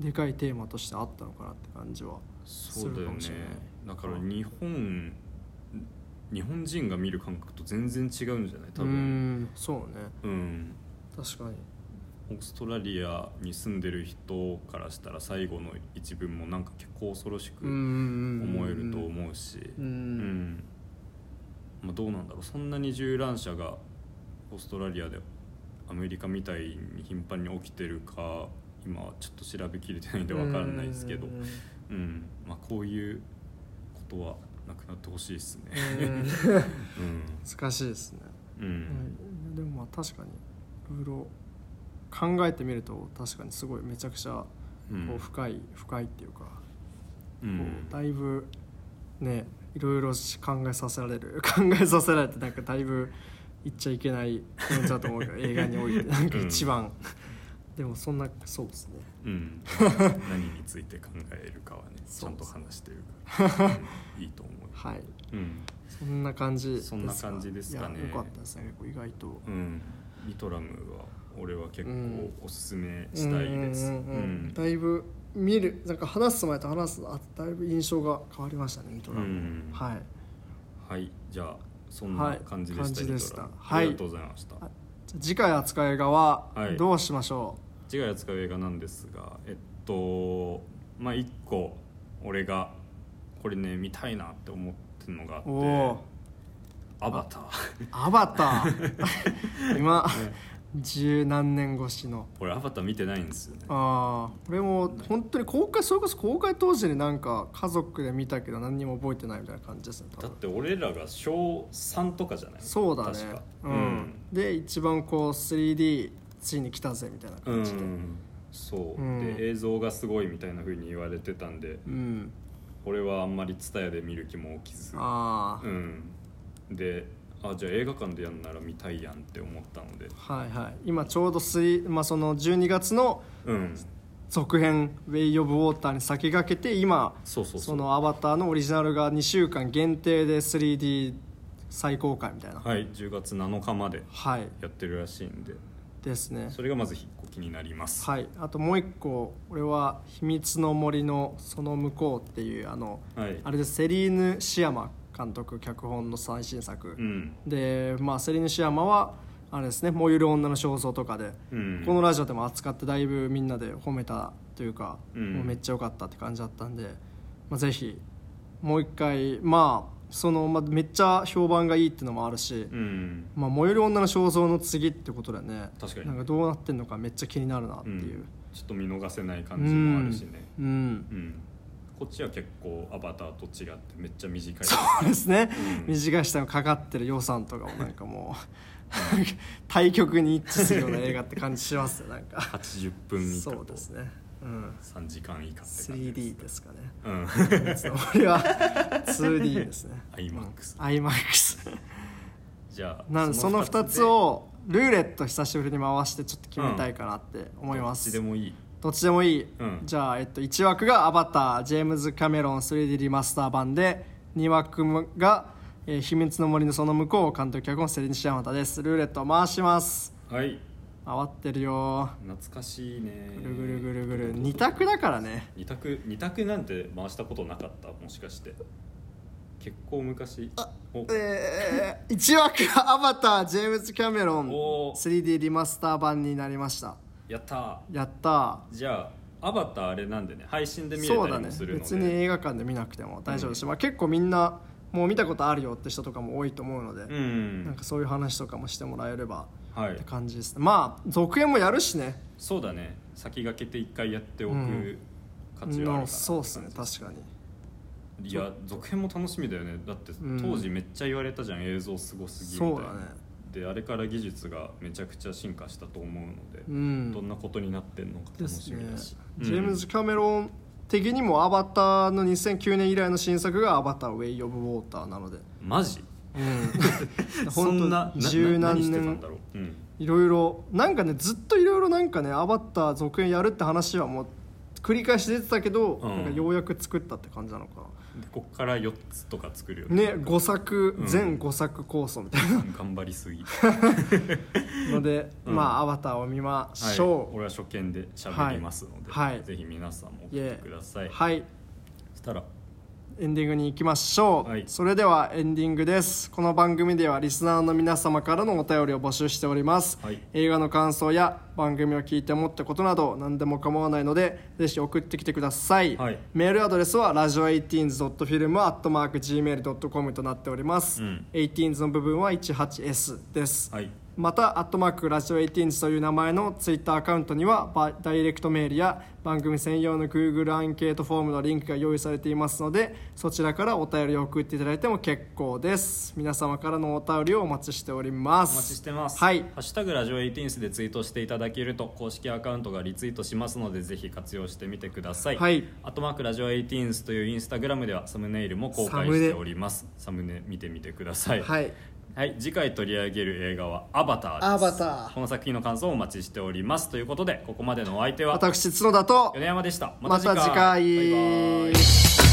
でかいテーマとしてあったのかなって感じはそうだよねするかもしれない。だから日本日本人が見る感覚と全然違うんじゃない？多う分んそうね。うん。確かにオーストラリアに住んでる人からしたら最後の一文もなんか結構恐ろしく思思えると思うし。ううん。んまあ、どうなんだろう。そんなに銃乱射がオーストラリアでアメリカみたいに頻繁に起きてるか今はちょっと調べきれてないんで分からないですけど。うんうんまあ、こういうことはなくなってほしいですね。うん。う 難しいですね、ん、うん。はい。でもまあ確かにいろいろ考えてみると確かにすごいめちゃくちゃうん。こう深い、深いっていうか、こうん。うだいぶねいろいろし考えさせられる。考えさせられてなんかだいぶ言っちゃいけないコメントだと思うけど 映画において。なんか一番、でもそんなそうですね。うん、何について考えるかはねちゃんと話してるから、うん。いいと思う。はい。うん。そんな感じですか。そんな感じですかね。よかったですね。意外と。うん、リトラムは俺は結うん構おすすめしたいです。だいぶ見るなんか話す前と話すあだいぶ印象が変わりましたねミトラ。ム、うん。はい。はい、じゃあそんはない感じでした。はいありがとうございました。あじゃあ次回扱う映画ははい。どうしましょ次回扱う映画なんですがえっとまあ一個俺がこれね見たいなって思ってるのがあってお「アバター。アバター今十何年越しの」俺アバター見てないんですよね。ああ。俺も本当に公開それこそ公開当時になんか家族で見たけど何にも覚えてないみたいな感じですねだって俺らが小3とかじゃないそうだね。確か。うん、で一番こう 3D ついに来たぜみたいなうん、感じで。そう、うん。で映像がすごいみたいな風に言われてたんでうん。俺はあんまり TSUTAYA で見る気も起きず。ああ、うん。であじゃあ映画館でやんなら見たいやんって思ったので。はいはい。今ちょうど3、まあ、その12月のうん。続編「ウェイ・オブ・ウォーター」に先駆けて今そうそうそう。そのアバターのオリジナルが2週間限定で 3D 再公開みたいな。はい10月7日まではい。やってるらしいんで。ですね。それがまず一個気になります。はい。あともう一個俺は「秘密の森のその向こう」っていうあのはい。あれでセリーヌ・シヤマ監督脚本の最新作、うん。で、まあ、セリーヌ・シヤマはあれですね「燃ゆる女の肖像」とかで、うん。このラジオでも扱ってだいぶみんなで褒めたというか、うん。もうめっちゃ良かったって感じだったんで、まあ、ぜひもう一回まあその、まあ、めっちゃ評判がいいっていうのもあるし、うん。まあ、燃ゆる女の肖像の次ってことでね。確かに。なんかどうなってんのかめっちゃ気になるなってう。ん。いう、ちょっと見逃せない感じもあるしね。うん。うんこっちは結構アバターと違ってめっちゃ短い。そうですね、うん。短い下のかかってる予算とかもなんかもう 対極に一致するような映画って感じしますよなんか。80分以下そとうですね。うん。3時間以下って感じ 3D ですかね。うん。つの森は 2D ですね。IMAX IMAX じゃあなんその二2つをルーレット久しぶりに回してちょっと決めたいかなって思います、どっちでもいいどっちでもいい、うん。じゃあ、えっと、1枠が「アバター」ジェームズ・キャメロン 3D リマスター版で2枠が「えー秘密の森のその向こう」監督脚本セリニシヤマタです。ルーレットを回します。はい。回ってるよ。懐かしいね。ぐるぐるぐるぐる。2択だからね。二択二択なんて回したことなかった？もしかして。結構昔。お。えー、1枠が「アバター」ジェームズ・キャメロンおー。3D リマスター版になりましたやったやったー。じゃあアバターあれなんでね配信で見れたりそうだねもするので。別に映画館で見なくても大丈夫だし、まあ、結構みんなもう見たことあるよって人とかも多いと思うので、うん。なんかそういう話とかもしてもらえればはい。って感じですね。まあ続編もやるしね。そうだね。先駆けて一回やっておくうん。価値はあるかな。うんそうですね。確かに。いや続編も楽しみだよね。だってん。当時めっちゃ言われたじゃん。映像すごすぎみたいな。そうだねであれから技術がめちゃくちゃ進化したと思うので、うん。どんなことになってんのか楽しみだし、ジェームズ・うんキャメロン的にも「アバター」の2009年以来の新作が「アバター・ウェイ・オブ・ウォーター」なので。マジ？うん。そんな本当十な何年いろいろなんかねずっといろいろなんかね「アバター」続編やるって話はもう繰り返し出てたけど、うん。なんかようやく作ったって感じなのかでこっから4つとか作るよなね5作、うん。全5作構想みたいな。頑張りすぎ。ので、うん。まあ「アバター」を見ましょはい、俺は初見で喋りますので、はい。ぜひ皆さんも送ってください、ーはい。そしたらエンディングに行きましょう、はい。それではエンディングです。この番組ではリスナーの皆様からのお便りを募集しております、はい。映画の感想や番組を聞いて思ったことなど何でも構わないのでぜひ送ってきてください、はい。メールアドレスはラジオ 18s.film.gmail.com となっております、うん。18s の部分は 18s です、はいまた「アットマークラジオ18という名前のツイッターアカウントにはバダイレクトメールや番組専用の Google アンケートフォームのリンクが用意されていますのでそちらからお便りを送っていただいても結構です。皆様からのお便りをお待ちしております。お待ちしてます。はい。ハッシュタグラジオ18でツイートしていただけると公式アカウントがリツイートしますのでぜひ活用してみてください。はい。あとマークラジオ18というインスタグラムではサムネイルも公開しております。サムネ見てみてください。はいはい、次回取り上げる映画は「アバター」です。アバターこの作品の感想をお待ちしております。ということでここまでのお相手は私角田と米山でした。また次回。バイバイ